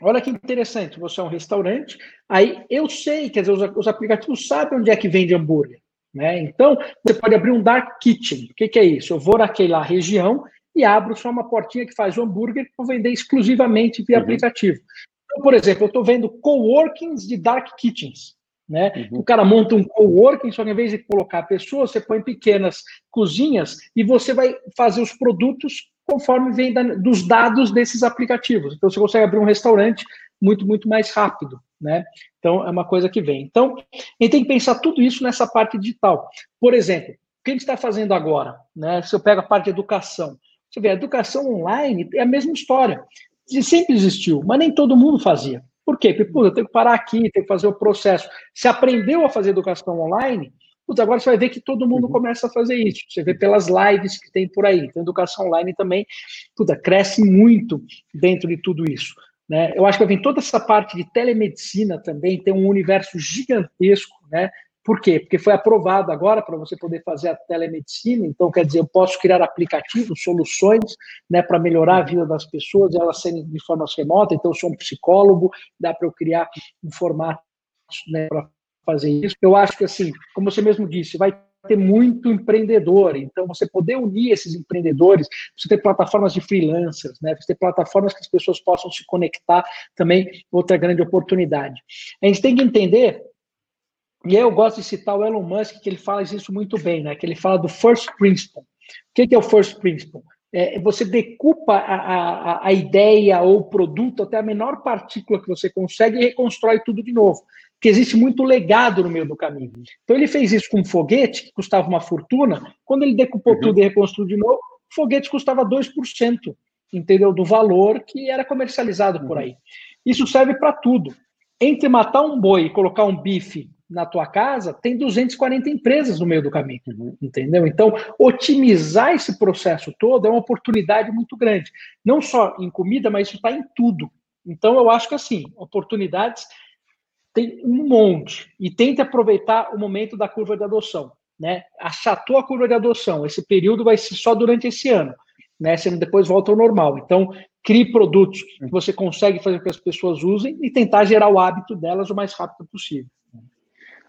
olha que interessante, você é um restaurante, aí eu sei, quer dizer, os, os aplicativos sabem onde é que vende hambúrguer. Né? Então, você pode abrir um dark kitchen. O que, que é isso? Eu vou naquela região e abro só uma portinha que faz o hambúrguer para vender exclusivamente via uhum. aplicativo. Então, por exemplo, eu estou vendo coworkings de dark kitchens. Né? Uhum. O cara monta um coworking, só que em vez de colocar pessoas, você põe pequenas cozinhas e você vai fazer os produtos conforme vem da, dos dados desses aplicativos. Então, você consegue abrir um restaurante muito, muito mais rápido. Né? Então, é uma coisa que vem. Então, a gente tem que pensar tudo isso nessa parte digital. Por exemplo, o que a gente está fazendo agora? Né? Se eu pego a parte de educação, você vê, a educação online é a mesma história. Sempre existiu, mas nem todo mundo fazia. Por quê? Porque, pô, eu tenho que parar aqui, tenho que fazer o processo. Se aprendeu a fazer educação online, putz, agora você vai ver que todo mundo uhum. começa a fazer isso. Você vê pelas lives que tem por aí. Então, educação online também, puta, cresce muito dentro de tudo isso. Né? Eu acho que vem toda essa parte de telemedicina também, tem um universo gigantesco, né? Por quê? Porque foi aprovado agora para você poder fazer a telemedicina, então quer dizer, eu posso criar aplicativos, soluções né, para melhorar a vida das pessoas, elas serem de forma remota, então eu sou um psicólogo, dá para eu criar um formato né, para fazer isso. Eu acho que assim, como você mesmo disse, vai ter muito empreendedor, então você poder unir esses empreendedores, você ter plataformas de freelancers, né? Você ter plataformas que as pessoas possam se conectar também, outra grande oportunidade. A gente tem que entender e eu gosto de citar o Elon Musk, que ele fala isso muito bem, né? Que ele fala do first principle. O que é o first principle? É, você decupa a, a, a ideia ou o produto até a menor partícula que você consegue e reconstrói tudo de novo. Porque existe muito legado no meio do caminho. Então ele fez isso com um foguete, que custava uma fortuna. Quando ele decupou uhum. tudo e reconstruiu de novo, o foguete custava 2%, entendeu? Do valor que era comercializado por uhum. aí. Isso serve para tudo. Entre matar um boi e colocar um bife na tua casa, tem 240 empresas no meio do caminho, entendeu? Então, otimizar esse processo todo é uma oportunidade muito grande. Não só em comida, mas isso está em tudo. Então, eu acho que, assim, oportunidades tem um monte. E tente aproveitar o momento da curva de adoção. Né? Achatou a curva de adoção. Esse período vai ser só durante esse ano. Né? Você depois volta ao normal. Então, crie produtos que você consegue fazer com que as pessoas usem e tentar gerar o hábito delas o mais rápido possível.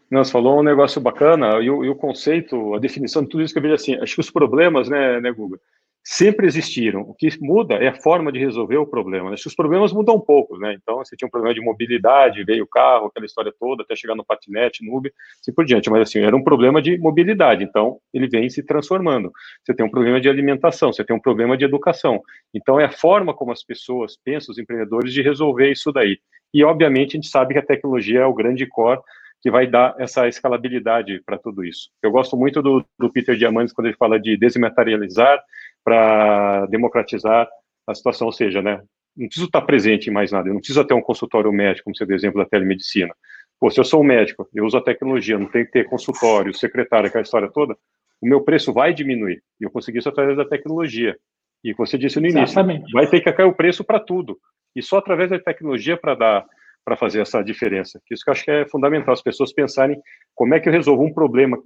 Não, você falou um negócio bacana, e o, e o, conceito, a definição de tudo isso que eu vejo assim, acho que os problemas, né, né, Guga, sempre existiram. O que muda é a forma de resolver o problema. Né? Os problemas mudam um pouco, né? Então, você tinha um problema de mobilidade, veio o carro, aquela história toda, até chegar no patinete, no Uber, assim por diante. Mas, assim, era um problema de mobilidade, então ele vem se transformando. Você tem um problema de alimentação, você tem um problema de educação. Então, é a forma como as pessoas pensam, os empreendedores, de resolver isso daí. E, obviamente, a gente sabe que a tecnologia é o grande core que vai dar essa escalabilidade para tudo isso. Eu gosto muito do, do Peter Diamandis quando ele fala de desmaterializar, para democratizar a situação, ou seja, né, não preciso estar presente em mais nada, eu não preciso ter um consultório médico, como você deu exemplo da telemedicina. Pô, se eu sou um médico, eu uso a tecnologia, não tenho que ter consultório, secretário, aquela história toda, o meu preço vai diminuir. E eu consegui isso através da tecnologia. E você disse no início, Exatamente. vai ter que cair o preço para tudo. E só através da tecnologia para dar para fazer essa diferença. Isso que eu acho que é fundamental, as pessoas pensarem como é que eu resolvo um problema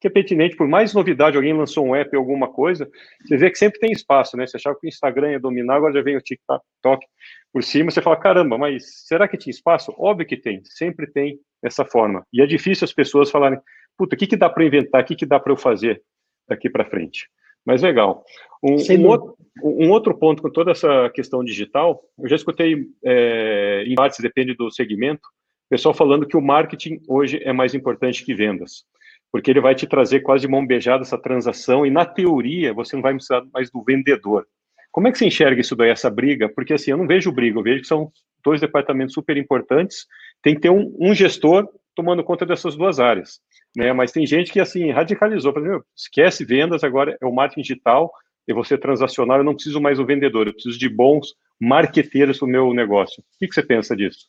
que é pertinente, por mais novidade, alguém lançou um app ou alguma coisa, você vê que sempre tem espaço, né? Você achava que o Instagram ia dominar, agora já vem o TikTok por cima, você fala, caramba, mas será que tinha espaço? Óbvio que tem, sempre tem essa forma. E é difícil as pessoas falarem, puta, o que, que dá para inventar, o que, que dá para eu fazer daqui para frente? Mas legal. Um, um, outro, um, outro, ponto com toda essa questão digital, eu já escutei é, em partes, depende do segmento, pessoal falando que o marketing hoje é mais importante que vendas porque ele vai te trazer quase de mão beijada essa transação e na teoria você não vai precisar mais do vendedor. Como é que você enxerga isso daí, essa briga? Porque assim, eu não vejo briga, eu vejo que são dois departamentos super importantes, tem que ter um, um gestor tomando conta dessas duas áreas, né? Mas tem gente que assim radicalizou, exemplo, esquece vendas, agora é o marketing digital, vou ser transacional, eu não preciso mais do vendedor, eu preciso de bons marqueteiros para o meu negócio. O que, que você pensa disso?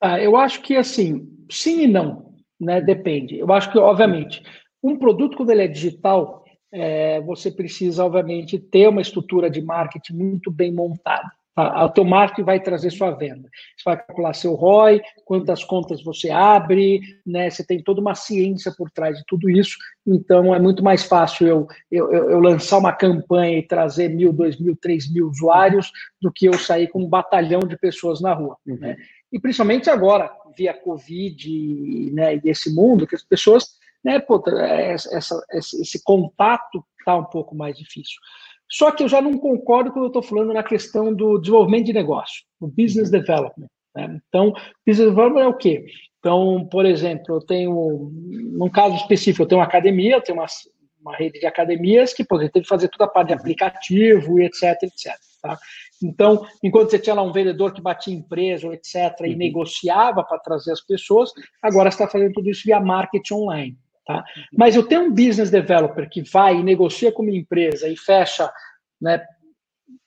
Ah, eu acho que assim, sim e não né? Depende. Eu acho que, obviamente, um produto, quando ele é digital, é, você precisa, obviamente, ter uma estrutura de marketing muito bem montada. Tá? O teu marketing vai trazer sua venda. Você vai calcular seu ROI, quantas contas você abre, né? Você tem toda uma ciência por trás de tudo isso. Então, é muito mais fácil eu, eu, eu lançar uma campanha e trazer mil, dois mil, três mil usuários do que eu sair com um batalhão de pessoas na rua. Uhum. Né? E principalmente agora, via Covid né, e esse mundo, que as pessoas, né, pô, é, essa, esse contato está um pouco mais difícil. Só que eu já não concordo quando eu estou falando na questão do desenvolvimento de negócio, do business development. Né? Então, business development é o quê? Então, por exemplo, eu tenho, num caso específico, eu tenho uma academia, eu tenho uma, uma rede de academias que, por exemplo, tem que fazer toda a parte de aplicativo e etc, etc. Tá? Então, enquanto você tinha lá um vendedor que batia em preço, etc., e uhum. negociava para trazer as pessoas, agora você está fazendo tudo isso via marketing online. Tá? Mas eu tenho um business developer que vai e negocia com uma empresa e fecha né,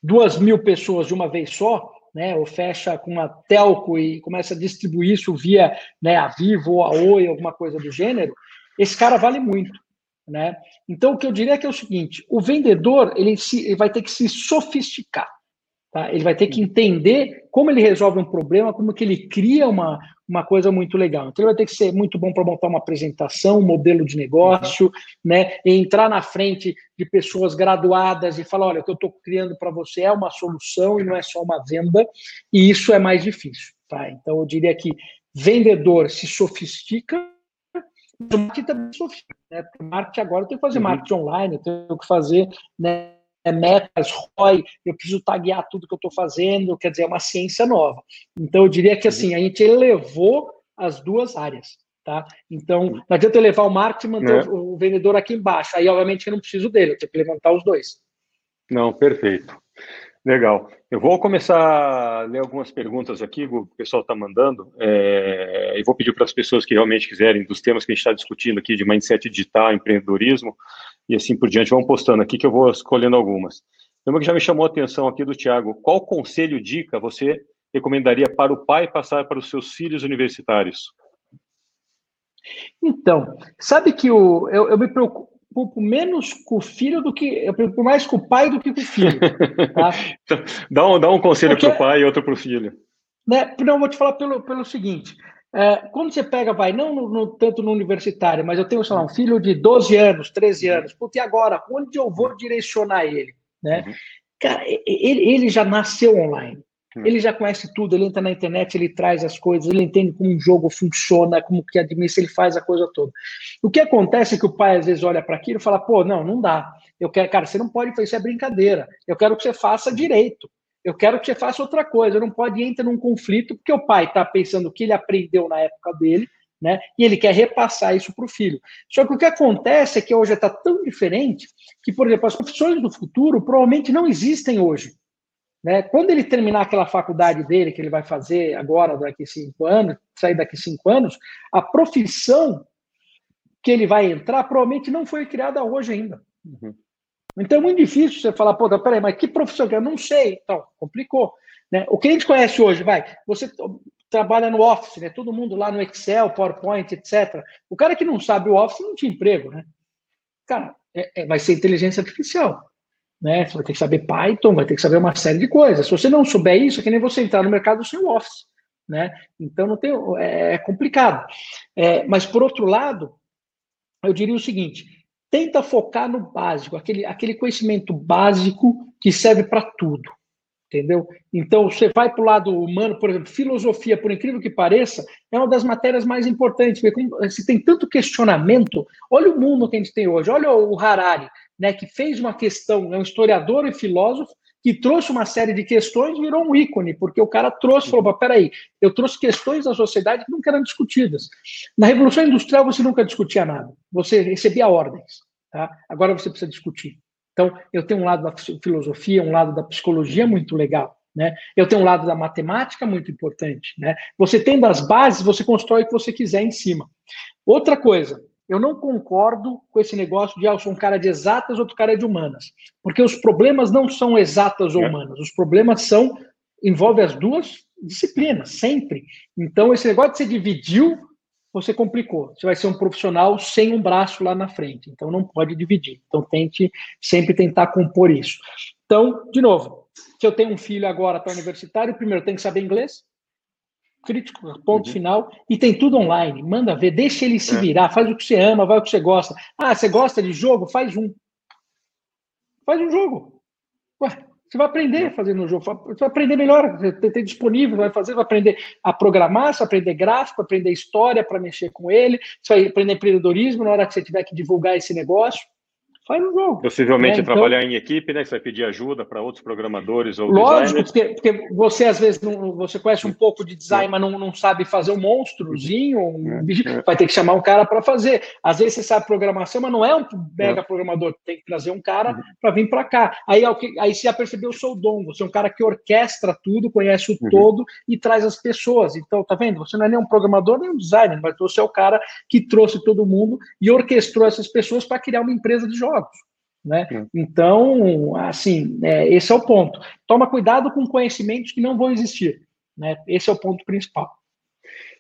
duas mil pessoas de uma vez só, né, ou fecha com uma telco e começa a distribuir isso via né, a Vivo ou a Oi, alguma coisa do gênero, esse cara vale muito. Né? Então, o que eu diria é que é o seguinte: o vendedor ele, se, ele vai ter que se sofisticar. Tá? Ele vai ter que entender como ele resolve um problema, como que ele cria uma, uma coisa muito legal. Então, ele vai ter que ser muito bom para montar uma apresentação, um modelo de negócio, uhum. né? E entrar na frente de pessoas graduadas e falar: olha, o que eu estou criando para você é uma solução e não é só uma venda, e isso é mais difícil. Tá? Então, eu diria que vendedor se sofistica, o marketing também sofistica. Né? marketing agora eu tenho que fazer uhum. marketing online, eu tenho que fazer né, é, metas, ROI, eu preciso taguear tudo que eu estou fazendo, quer dizer, é uma ciência nova. Então, eu diria que assim, a gente elevou as duas áreas. Tá? Então, não adianta eu levar o marketing e manter é. o vendedor aqui embaixo. Aí, obviamente, eu não preciso dele, eu tenho que levantar os dois. Não, perfeito. Legal. Eu vou começar a ler algumas perguntas aqui, o pessoal está mandando, é, e vou pedir para as pessoas que realmente quiserem, dos temas que a gente está discutindo aqui, de mindset digital, empreendedorismo, e assim por diante, vão postando aqui que eu vou escolhendo algumas. Uma que já me chamou a atenção aqui do Tiago, qual conselho, dica você recomendaria para o pai passar para os seus filhos universitários? Então, sabe que o, eu, eu me preocupo menos com o filho do que. Eu me preocupo mais com o pai do que com o filho. Tá? *laughs* então, dá, um, dá um conselho para o pai e outro para o filho. Né, não, vou te falar pelo, pelo seguinte: é, quando você pega, vai, não no, no, tanto no universitário, mas eu tenho, sei lá, um filho de 12 anos, 13 anos, puta, e agora? Onde eu vou direcionar ele? Né? Uhum. Cara, ele, ele já nasceu online. Uhum. Ele já conhece tudo, ele entra na internet, ele traz as coisas, ele entende como um jogo funciona, como que administra, ele faz a coisa toda. O que acontece é que o pai às vezes olha para aquilo e fala: pô, não, não dá. Eu quero, cara, você não pode fazer isso é brincadeira. Eu quero que você faça direito. Eu quero que você faça outra coisa. Não pode entrar num conflito porque o pai está pensando o que ele aprendeu na época dele, né? E ele quer repassar isso para o filho. Só que o que acontece é que hoje está tão diferente que, por exemplo, as profissões do futuro provavelmente não existem hoje. Né? Quando ele terminar aquela faculdade dele, que ele vai fazer agora, daqui cinco anos, sair daqui cinco anos, a profissão que ele vai entrar provavelmente não foi criada hoje ainda. Uhum. Então é muito difícil você falar, pô, peraí, mas que profissão que eu não sei? Então, complicou. Né? O que a gente conhece hoje, vai, você trabalha no Office, né? Todo mundo lá no Excel, PowerPoint, etc. O cara que não sabe o Office não tinha emprego, né? Cara, é, é, vai ser inteligência artificial. Né? Você vai ter que saber Python, vai ter que saber uma série de coisas. Se você não souber isso, é que nem você entrar no mercado sem o Office. Né? Então não tem, é, é complicado. É, mas por outro lado, eu diria o seguinte: tenta focar no básico, aquele, aquele conhecimento básico que serve para tudo, entendeu? Então, você vai para o lado humano, por exemplo, filosofia, por incrível que pareça, é uma das matérias mais importantes, porque se tem tanto questionamento, olha o mundo que a gente tem hoje, olha o Harari, né, que fez uma questão, é um historiador e filósofo, que trouxe uma série de questões virou um ícone, porque o cara trouxe, falou, peraí, eu trouxe questões da sociedade que nunca eram discutidas. Na Revolução Industrial você nunca discutia nada, você recebia ordens, tá? agora você precisa discutir. Então, eu tenho um lado da filosofia, um lado da psicologia muito legal, né? Eu tenho um lado da matemática muito importante, né? Você tendo as bases, você constrói o que você quiser em cima. Outra coisa, eu não concordo com esse negócio de ah, eu sou um cara de exatas, outro cara é de humanas. Porque os problemas não são exatas ou é. humanas. Os problemas são envolve as duas disciplinas, sempre. Então, esse negócio de você dividiu, você complicou. Você vai ser um profissional sem um braço lá na frente. Então, não pode dividir. Então, tente sempre tentar compor isso. Então, de novo, se eu tenho um filho agora para universitário, primeiro tem que saber inglês, crítico, ponto uhum. final, e tem tudo online. Manda ver, deixa ele se é. virar, faz o que você ama, vai o que você gosta. Ah, você gosta de jogo? Faz um. Faz um jogo. Ué, você vai aprender a fazer no jogo, você vai aprender melhor, você tem disponível, vai fazer, vai aprender a programar, você vai aprender gráfico, aprender história para mexer com ele, você vai aprender empreendedorismo na hora que você tiver que divulgar esse negócio faz um jogo. Possivelmente né? então, trabalhar em equipe, né? Você vai pedir ajuda para outros programadores ou Lógico, porque, porque, você às vezes não, você conhece um pouco de design, é. mas não, não sabe fazer um monstrozinho, um é. bicho, é. vai ter que chamar um cara para fazer. Às vezes você sabe programação, mas não é um mega é. programador, tem que trazer um cara uhum. para vir para cá. Aí, aí você já percebeu, o dom, você é um cara que orquestra tudo, conhece o uhum. todo e traz as pessoas. Então, tá vendo? Você não é nem um programador, nem um designer, mas você é o cara que trouxe todo mundo e orquestrou essas pessoas para criar uma empresa de jogos jogos. Né? Então, assim, é, esse é o ponto. Toma cuidado com conhecimentos que não vão existir. Né? Esse é o ponto principal.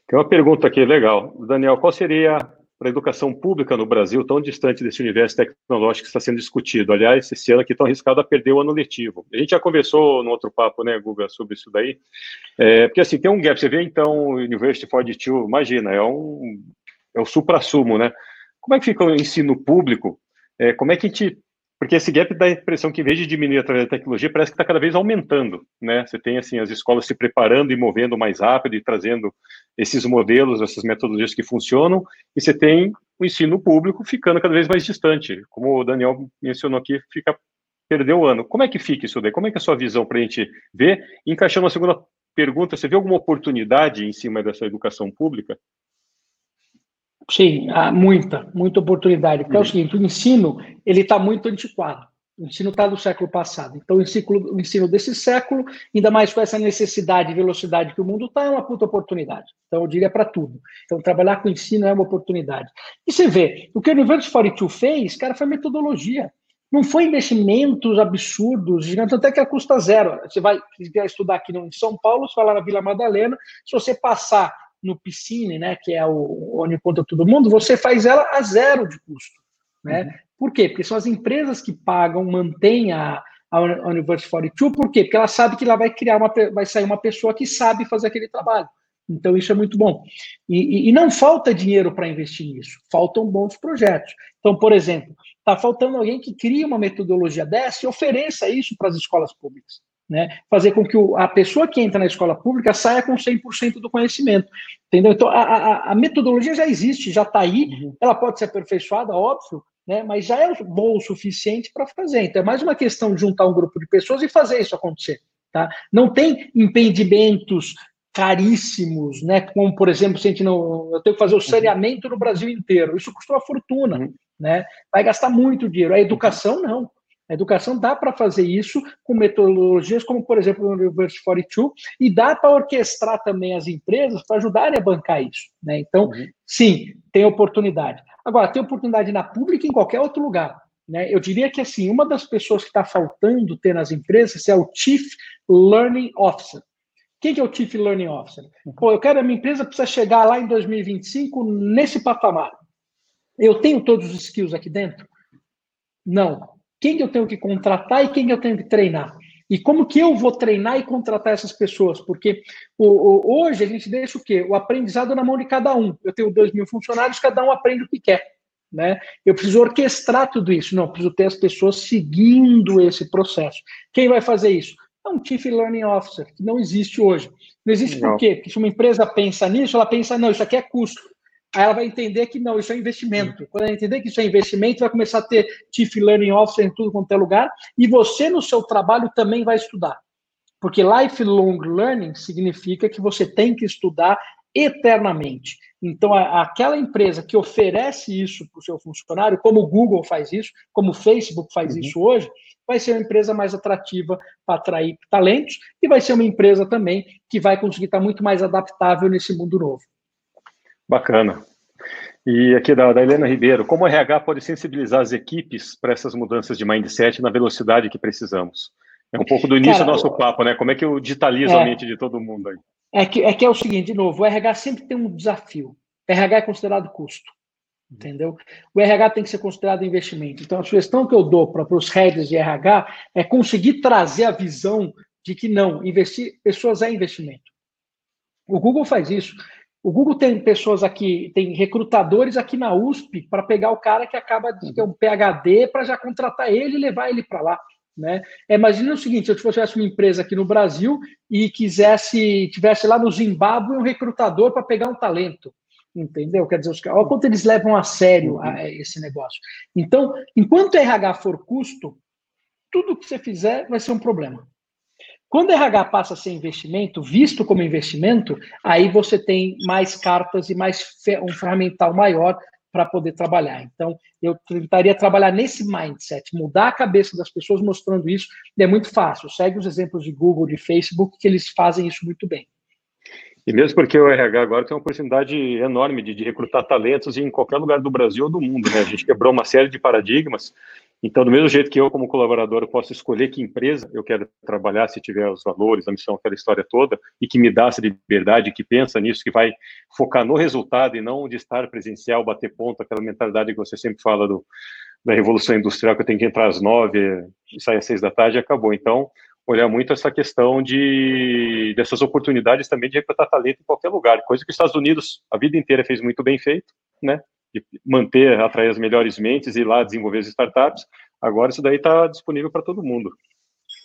Tem uma pergunta aqui legal. Daniel, qual seria para a educação pública no Brasil, tão distante desse universo tecnológico que está sendo discutido? Aliás, esse ano aqui estão arriscado a perder o ano letivo. A gente já conversou no outro papo, né, Guga, sobre isso daí. É, porque, assim, tem um gap. Você vê, então, o University 42, imagina, é um, é o supra-sumo, né? Como é que fica o ensino público é, como é que a gente. Porque esse gap dá a impressão que, em vez de diminuir através da tecnologia, parece que está cada vez aumentando. Né? Você tem assim as escolas se preparando e movendo mais rápido e trazendo esses modelos, essas metodologias que funcionam, e você tem o ensino público ficando cada vez mais distante. Como o Daniel mencionou aqui, fica perdeu o ano. Como é que fica isso daí? Como é que é a sua visão para a gente ver? encaixando a segunda pergunta, você vê alguma oportunidade em cima dessa educação pública? Sim, há muita, muita oportunidade. Porque uhum. é o uhum. seguinte, o ensino ele está muito antiquado. O ensino está do século passado. Então, o ensino, o ensino desse século, ainda mais com essa necessidade e velocidade que o mundo está, é uma puta oportunidade. Então, eu diria para tudo. Então, trabalhar com ensino é uma oportunidade. E você vê, o que o Universo 42 fez, cara, foi metodologia. Não foi investimentos absurdos, gigantes, até que a custa zero. Você vai, estudar aqui em São Paulo, você vai lá na Vila Madalena, se você passar no Piscine, né, que é o, onde conta todo mundo, você faz ela a zero de custo. Né? Uhum. Por quê? Porque são as empresas que pagam, mantêm a, a University 42, por quê? Porque ela sabe que lá vai criar uma, vai sair uma pessoa que sabe fazer aquele trabalho. Então, isso é muito bom. E, e, e não falta dinheiro para investir nisso, faltam bons projetos. Então, por exemplo, está faltando alguém que crie uma metodologia dessa e ofereça isso para as escolas públicas. Né? Fazer com que o, a pessoa que entra na escola pública saia com 100% do conhecimento. Entendeu? Então, a, a, a metodologia já existe, já está aí, uhum. ela pode ser aperfeiçoada, óbvio, né? mas já é bom o suficiente para fazer. Então, é mais uma questão de juntar um grupo de pessoas e fazer isso acontecer. Tá? Não tem impedimentos caríssimos, né? Como, por exemplo, se a gente não. Eu tenho que fazer o uhum. saneamento no Brasil inteiro. Isso custa uma fortuna, uhum. né? Vai gastar muito dinheiro. A educação, não. A educação dá para fazer isso com metodologias como, por exemplo, o University 42, e dá para orquestrar também as empresas para ajudarem a bancar isso. Né? Então, uhum. sim, tem oportunidade. Agora, tem oportunidade na pública e em qualquer outro lugar. Né? Eu diria que assim, uma das pessoas que está faltando ter nas empresas é o Chief Learning Officer. Quem que é o Chief Learning Officer? Pô, eu quero a minha empresa precisa chegar lá em 2025 nesse patamar. Eu tenho todos os skills aqui dentro? Não. Quem que eu tenho que contratar e quem que eu tenho que treinar? E como que eu vou treinar e contratar essas pessoas? Porque o, o, hoje a gente deixa o quê? O aprendizado na mão de cada um. Eu tenho dois mil funcionários, cada um aprende o que quer. Né? Eu preciso orquestrar tudo isso. Não, preciso ter as pessoas seguindo esse processo. Quem vai fazer isso? é um Chief Learning Officer, que não existe hoje. Não existe não. por quê? Porque se uma empresa pensa nisso, ela pensa, não, isso aqui é custo. Aí ela vai entender que não, isso é investimento. Quando ela entender que isso é investimento, vai começar a ter Chief Learning Officer em tudo quanto é lugar, e você no seu trabalho também vai estudar. Porque lifelong learning significa que você tem que estudar eternamente. Então, aquela empresa que oferece isso para o seu funcionário, como o Google faz isso, como o Facebook faz uhum. isso hoje, vai ser uma empresa mais atrativa para atrair talentos e vai ser uma empresa também que vai conseguir estar muito mais adaptável nesse mundo novo. Bacana. E aqui da, da Helena Ribeiro, como o RH pode sensibilizar as equipes para essas mudanças de mindset na velocidade que precisamos? É um pouco do início Cara, do nosso papo, né? Como é que eu digitalizo é, a mente de todo mundo aí? É que, é que é o seguinte, de novo, o RH sempre tem um desafio. O RH é considerado custo entendeu? O RH tem que ser considerado investimento. Então, a sugestão que eu dou para os heads de RH é conseguir trazer a visão de que não, investir pessoas é investimento. O Google faz isso. O Google tem pessoas aqui, tem recrutadores aqui na USP para pegar o cara que acaba de ter um PhD para já contratar ele e levar ele para lá. Né? É, imagina o seguinte: se eu tivesse uma empresa aqui no Brasil e quisesse, tivesse lá no Zimbábue um recrutador para pegar um talento entendeu? Quer dizer, os, olha quanto eles levam a sério a, a esse negócio. Então, enquanto RH for custo, tudo que você fizer vai ser um problema. Quando RH passa a ser investimento, visto como investimento, aí você tem mais cartas e mais um ferramental maior para poder trabalhar. Então, eu tentaria trabalhar nesse mindset, mudar a cabeça das pessoas mostrando isso. É muito fácil. Segue os exemplos de Google, de Facebook, que eles fazem isso muito bem. E mesmo porque o RH agora tem uma oportunidade enorme de, de, recrutar talentos em qualquer lugar do Brasil ou do mundo, né? A gente quebrou uma série de paradigmas. Então, do mesmo jeito que eu, como colaborador, posso escolher que empresa eu quero trabalhar, se tiver os valores, a missão, aquela história toda, e que me dá essa liberdade, que pensa nisso, que vai focar no resultado e não de estar presencial, bater ponto, aquela mentalidade que você sempre fala do, da revolução industrial, que eu tenho que entrar às nove e sair às seis da tarde, e acabou. Então, olhar muito essa questão de dessas oportunidades também de recrutar talento em qualquer lugar, coisa que os Estados Unidos a vida inteira fez muito bem feito, né? De manter, atrair as melhores mentes e ir lá desenvolver as startups. Agora isso daí está disponível para todo mundo.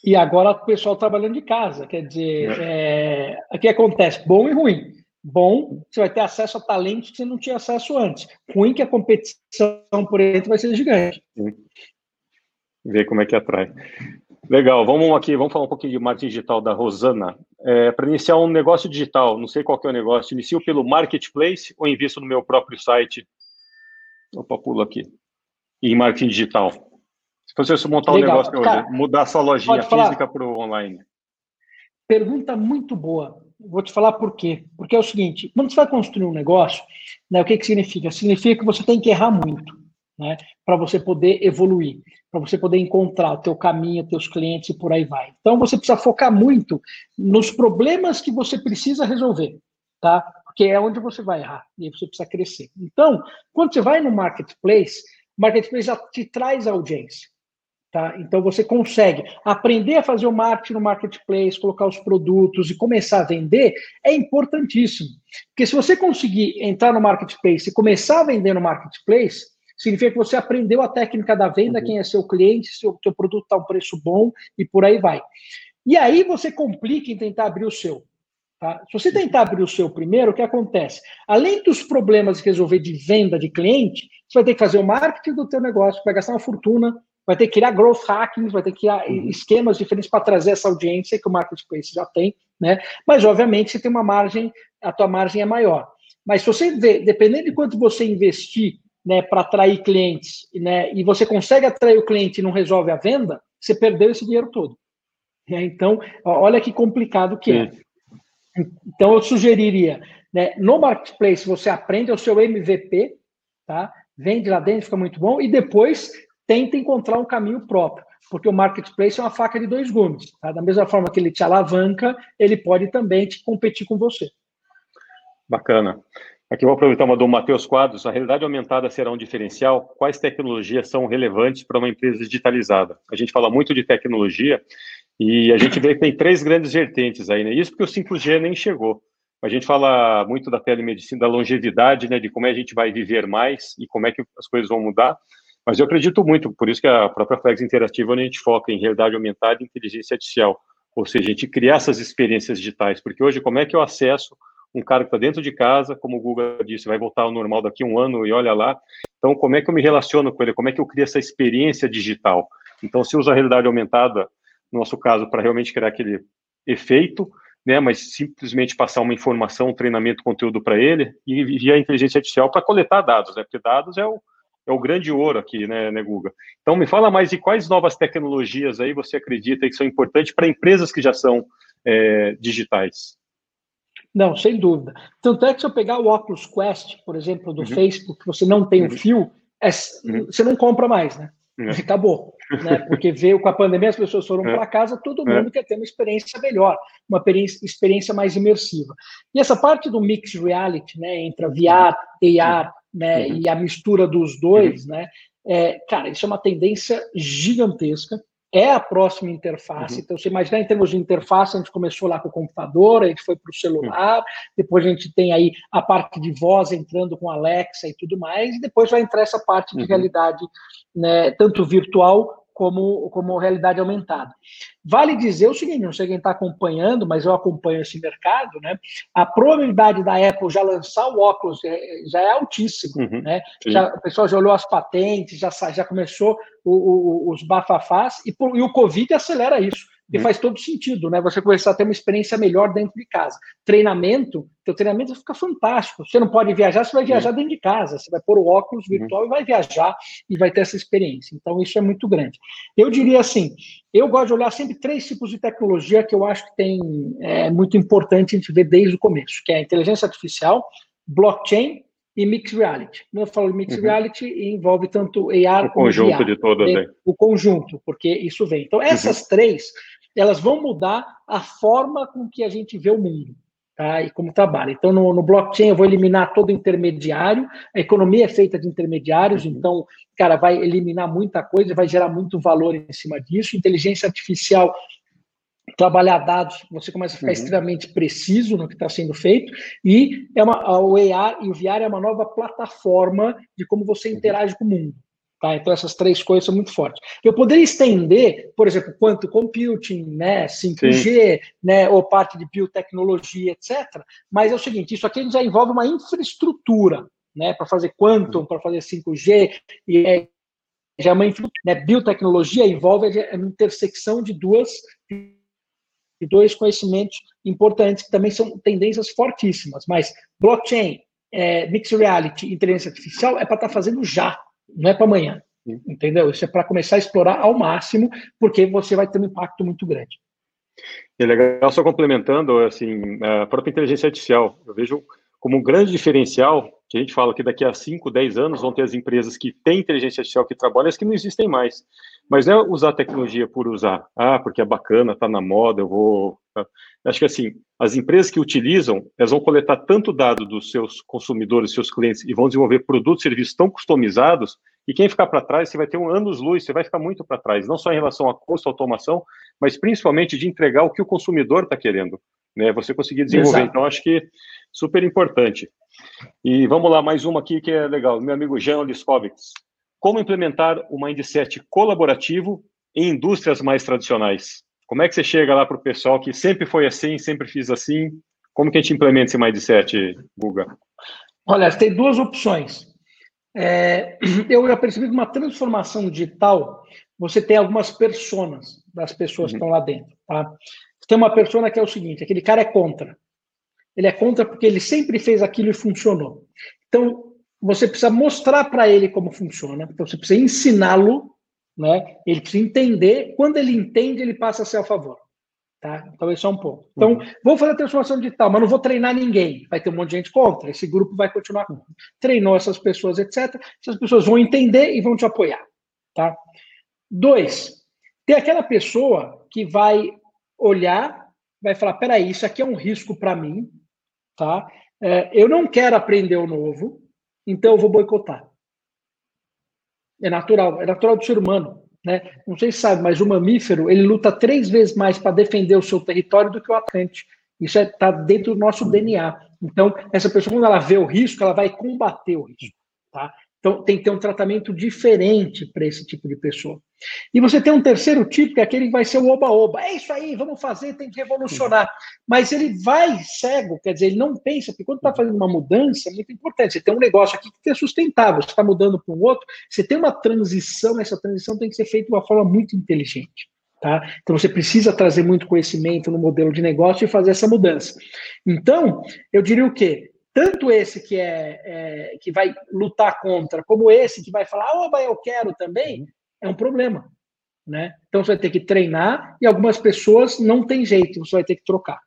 E agora o pessoal trabalhando de casa, quer dizer, é. É, o que acontece? Bom e ruim. Bom, você vai ter acesso a talentos que você não tinha acesso antes. Ruim que a competição por dentro vai ser gigante. Sim. Ver como é que atrai. Legal, vamos aqui, vamos falar um pouquinho de marketing digital da Rosana. É, Para iniciar um negócio digital, não sei qual é o negócio, inicio pelo marketplace ou invisto no meu próprio site? Opa, pulo aqui. Em marketing digital. Se você montar Legal. um negócio hoje, Cara, mudar sua lojinha física para o online. Pergunta muito boa. Vou te falar por quê. Porque é o seguinte: quando você vai construir um negócio, né, o que, que significa? Significa que você tem que errar muito né, para você poder evoluir, para você poder encontrar o teu caminho, teus clientes e por aí vai. Então você precisa focar muito nos problemas que você precisa resolver, tá? Que é onde você vai errar e você precisa crescer. Então, quando você vai no marketplace, o marketplace já te traz audiência. Tá? Então você consegue aprender a fazer o marketing no marketplace, colocar os produtos e começar a vender, é importantíssimo. Porque se você conseguir entrar no marketplace e começar a vender no marketplace, significa que você aprendeu a técnica da venda, uhum. quem é seu cliente, se o seu produto está a um preço bom e por aí vai. E aí você complica em tentar abrir o seu. Tá? Se você tentar abrir o seu primeiro, o que acontece? Além dos problemas de resolver de venda de cliente, você vai ter que fazer o marketing do teu negócio, vai gastar uma fortuna, vai ter que criar growth hacking, vai ter que criar uhum. esquemas diferentes para trazer essa audiência que o marketplace já tem, né? Mas obviamente você tem uma margem, a tua margem é maior. Mas se você vê, dependendo de quanto você investir, né, para atrair clientes, né, e você consegue atrair o cliente e não resolve a venda, você perdeu esse dinheiro todo. Né? Então, olha que complicado que é. Então, eu sugeriria, né, no marketplace você aprende o seu MVP, tá? Vende lá dentro, fica muito bom, e depois tenta encontrar um caminho próprio, porque o marketplace é uma faca de dois gumes. Tá? Da mesma forma que ele te alavanca, ele pode também te competir com você. Bacana. Aqui vou aproveitar uma do Matheus Quadros. A realidade aumentada será um diferencial? Quais tecnologias são relevantes para uma empresa digitalizada? A gente fala muito de tecnologia e a gente vê que tem três grandes vertentes aí, né? Isso porque o 5G nem chegou. A gente fala muito da telemedicina, da longevidade, né? De como é a gente vai viver mais e como é que as coisas vão mudar. Mas eu acredito muito, por isso que a própria Flex Interativa, a gente foca em realidade aumentada e inteligência artificial, ou seja, a gente criar essas experiências digitais, porque hoje como é que eu acesso um cara que está dentro de casa, como o Google disse, vai voltar ao normal daqui a um ano e olha lá, então como é que eu me relaciono com ele, como é que eu crio essa experiência digital? Então se usa a realidade aumentada, no nosso caso, para realmente criar aquele efeito, né, mas simplesmente passar uma informação, um treinamento, conteúdo para ele, e via inteligência artificial para coletar dados, né, porque dados é o, é o grande ouro aqui, né, né, Guga? Então, me fala mais de quais novas tecnologias aí você acredita que são importantes para empresas que já são é, digitais. Não, sem dúvida. Tanto é que se eu pegar o Oculus Quest, por exemplo, do uhum. Facebook, você não tem o uhum. fio, é, uhum. você não compra mais, né? Uhum. Acabou. Né? Porque veio com a pandemia, as pessoas foram é. para casa, todo é. mundo quer ter uma experiência melhor, uma experiência mais imersiva. E essa parte do mixed reality, né, entre a VR, AR né, uhum. e a mistura dos dois, uhum. né, é, cara, isso é uma tendência gigantesca. É a próxima interface. Uhum. Então, você imagina em termos de interface, a gente começou lá com o computador, a gente foi para o celular, uhum. depois a gente tem aí a parte de voz entrando com Alexa e tudo mais, e depois vai entrar essa parte de uhum. realidade, né, tanto virtual como, como realidade aumentada. Vale dizer o seguinte, não sei quem está acompanhando, mas eu acompanho esse mercado, né? A probabilidade da Apple já lançar o óculos é, já é altíssima, uhum, né? Já, o pessoal já olhou as patentes, já, já começou o, o, os bafafás, e, e o Covid acelera isso. E uhum. faz todo sentido, né? Você começar a ter uma experiência melhor dentro de casa. Treinamento, teu treinamento fica fantástico. Você não pode viajar, você vai viajar uhum. dentro de casa. Você vai pôr o óculos uhum. virtual e vai viajar e vai ter essa experiência. Então, isso é muito grande. Eu diria assim, eu gosto de olhar sempre três tipos de tecnologia que eu acho que tem é muito importante a gente ver desde o começo, que é a inteligência artificial, blockchain e mixed reality. Quando eu falo mixed uhum. reality, envolve tanto AR o como conjunto VR, de todas, né? O conjunto, porque isso vem. Então, essas uhum. três elas vão mudar a forma com que a gente vê o mundo. Tá? E como trabalha. Então, no, no, blockchain, eu vou eliminar todo intermediário. A economia é feita de intermediários, uhum. então, cara, vai eliminar muita coisa, vai gerar muito valor em cima disso. Inteligência artificial, trabalhar dados, você começa a ficar uhum. extremamente preciso no que está sendo feito. E é uma, o AR e o VR é uma nova plataforma de como você uhum. interage com o mundo. Tá? Então, essas três coisas são muito fortes. Eu poderia estender, por exemplo, quanto computing, né, 5G, né, ou parte de biotecnologia, etc. Mas é o seguinte: isso aqui já envolve uma infraestrutura né, para fazer quantum, para fazer 5G, e é, já é uma né, biotecnologia envolve a intersecção de duas de dois conhecimentos importantes que também são tendências fortíssimas. Mas blockchain, é, mixed reality, inteligência artificial é para estar tá fazendo já não é para amanhã. Entendeu? Isso é para começar a explorar ao máximo, porque você vai ter um impacto muito grande. É legal, só complementando, assim, a própria inteligência artificial, eu vejo como um grande diferencial, que a gente fala que daqui a 5, 10 anos vão ter as empresas que têm inteligência artificial que trabalham, as que não existem mais. Mas não é usar tecnologia por usar, ah, porque é bacana, está na moda, eu vou Tá? Acho que assim, as empresas que utilizam, elas vão coletar tanto dado dos seus consumidores, seus clientes, e vão desenvolver produtos e serviços tão customizados, e quem ficar para trás, você vai ter um anos-luz, você vai ficar muito para trás, não só em relação a custo, automação, mas principalmente de entregar o que o consumidor está querendo, né? Você conseguir desenvolver. Exato. Então, acho que super importante. E vamos lá, mais uma aqui que é legal. Meu amigo Jean Liskovics. Como implementar o mindset colaborativo em indústrias mais tradicionais? Como é que você chega lá para o pessoal que sempre foi assim, sempre fiz assim? Como que a gente implementa esse mindset, Guga? Olha, tem duas opções. É, *clears throat* eu já percebi que uma transformação digital, você tem algumas personas das pessoas uhum. que estão lá dentro. Tá? Tem uma persona que é o seguinte: aquele cara é contra. Ele é contra porque ele sempre fez aquilo e funcionou. Então, você precisa mostrar para ele como funciona, então você precisa ensiná-lo, né? Ele precisa entender, quando ele entende, ele passa a ser a favor. Tá? Então, esse é um ponto. Então, uhum. vou fazer a transformação digital, mas não vou treinar ninguém. Vai ter um monte de gente contra. Esse grupo vai continuar. Treinou essas pessoas, etc. Essas pessoas vão entender e vão te apoiar. Tá? Dois, tem aquela pessoa que vai olhar, vai falar: peraí, isso aqui é um risco para mim. Tá? É, eu não quero aprender o novo, então eu vou boicotar. É natural, é natural do ser humano. Né? Não sei se sabe, mas o mamífero ele luta três vezes mais para defender o seu território do que o atacante. Isso está é, dentro do nosso DNA. Então, essa pessoa, quando ela vê o risco, ela vai combater o risco. Tá? Então, tem que ter um tratamento diferente para esse tipo de pessoa. E você tem um terceiro tipo, que é aquele que vai ser o oba-oba. É isso aí, vamos fazer, tem que revolucionar. Mas ele vai cego, quer dizer, ele não pensa, porque quando está fazendo uma mudança, é muito importante. Você tem um negócio aqui que é sustentável, você está mudando para um outro, você tem uma transição, essa transição tem que ser feita de uma forma muito inteligente. Tá? Então você precisa trazer muito conhecimento no modelo de negócio e fazer essa mudança. Então, eu diria o quê? Tanto esse que é, é, que vai lutar contra, como esse que vai falar, oba, eu quero também, é um problema. Né? Então você vai ter que treinar e algumas pessoas não tem jeito, você vai ter que trocar.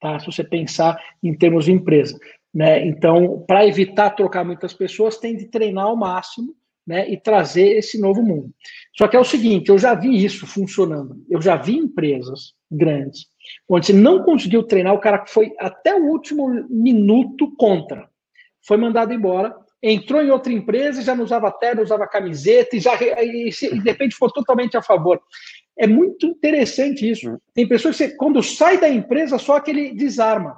Tá? Se você pensar em termos de empresa. Né? Então, para evitar trocar muitas pessoas, tem de treinar ao máximo né? e trazer esse novo mundo. Só que é o seguinte, eu já vi isso funcionando. Eu já vi empresas grandes onde você não conseguiu treinar, o cara foi até o último minuto contra. Foi mandado embora, entrou em outra empresa, já não usava terno, usava camiseta, e, já, e, e de repente foi totalmente a favor. É muito interessante isso. Tem pessoas que, quando sai da empresa, só que ele desarma.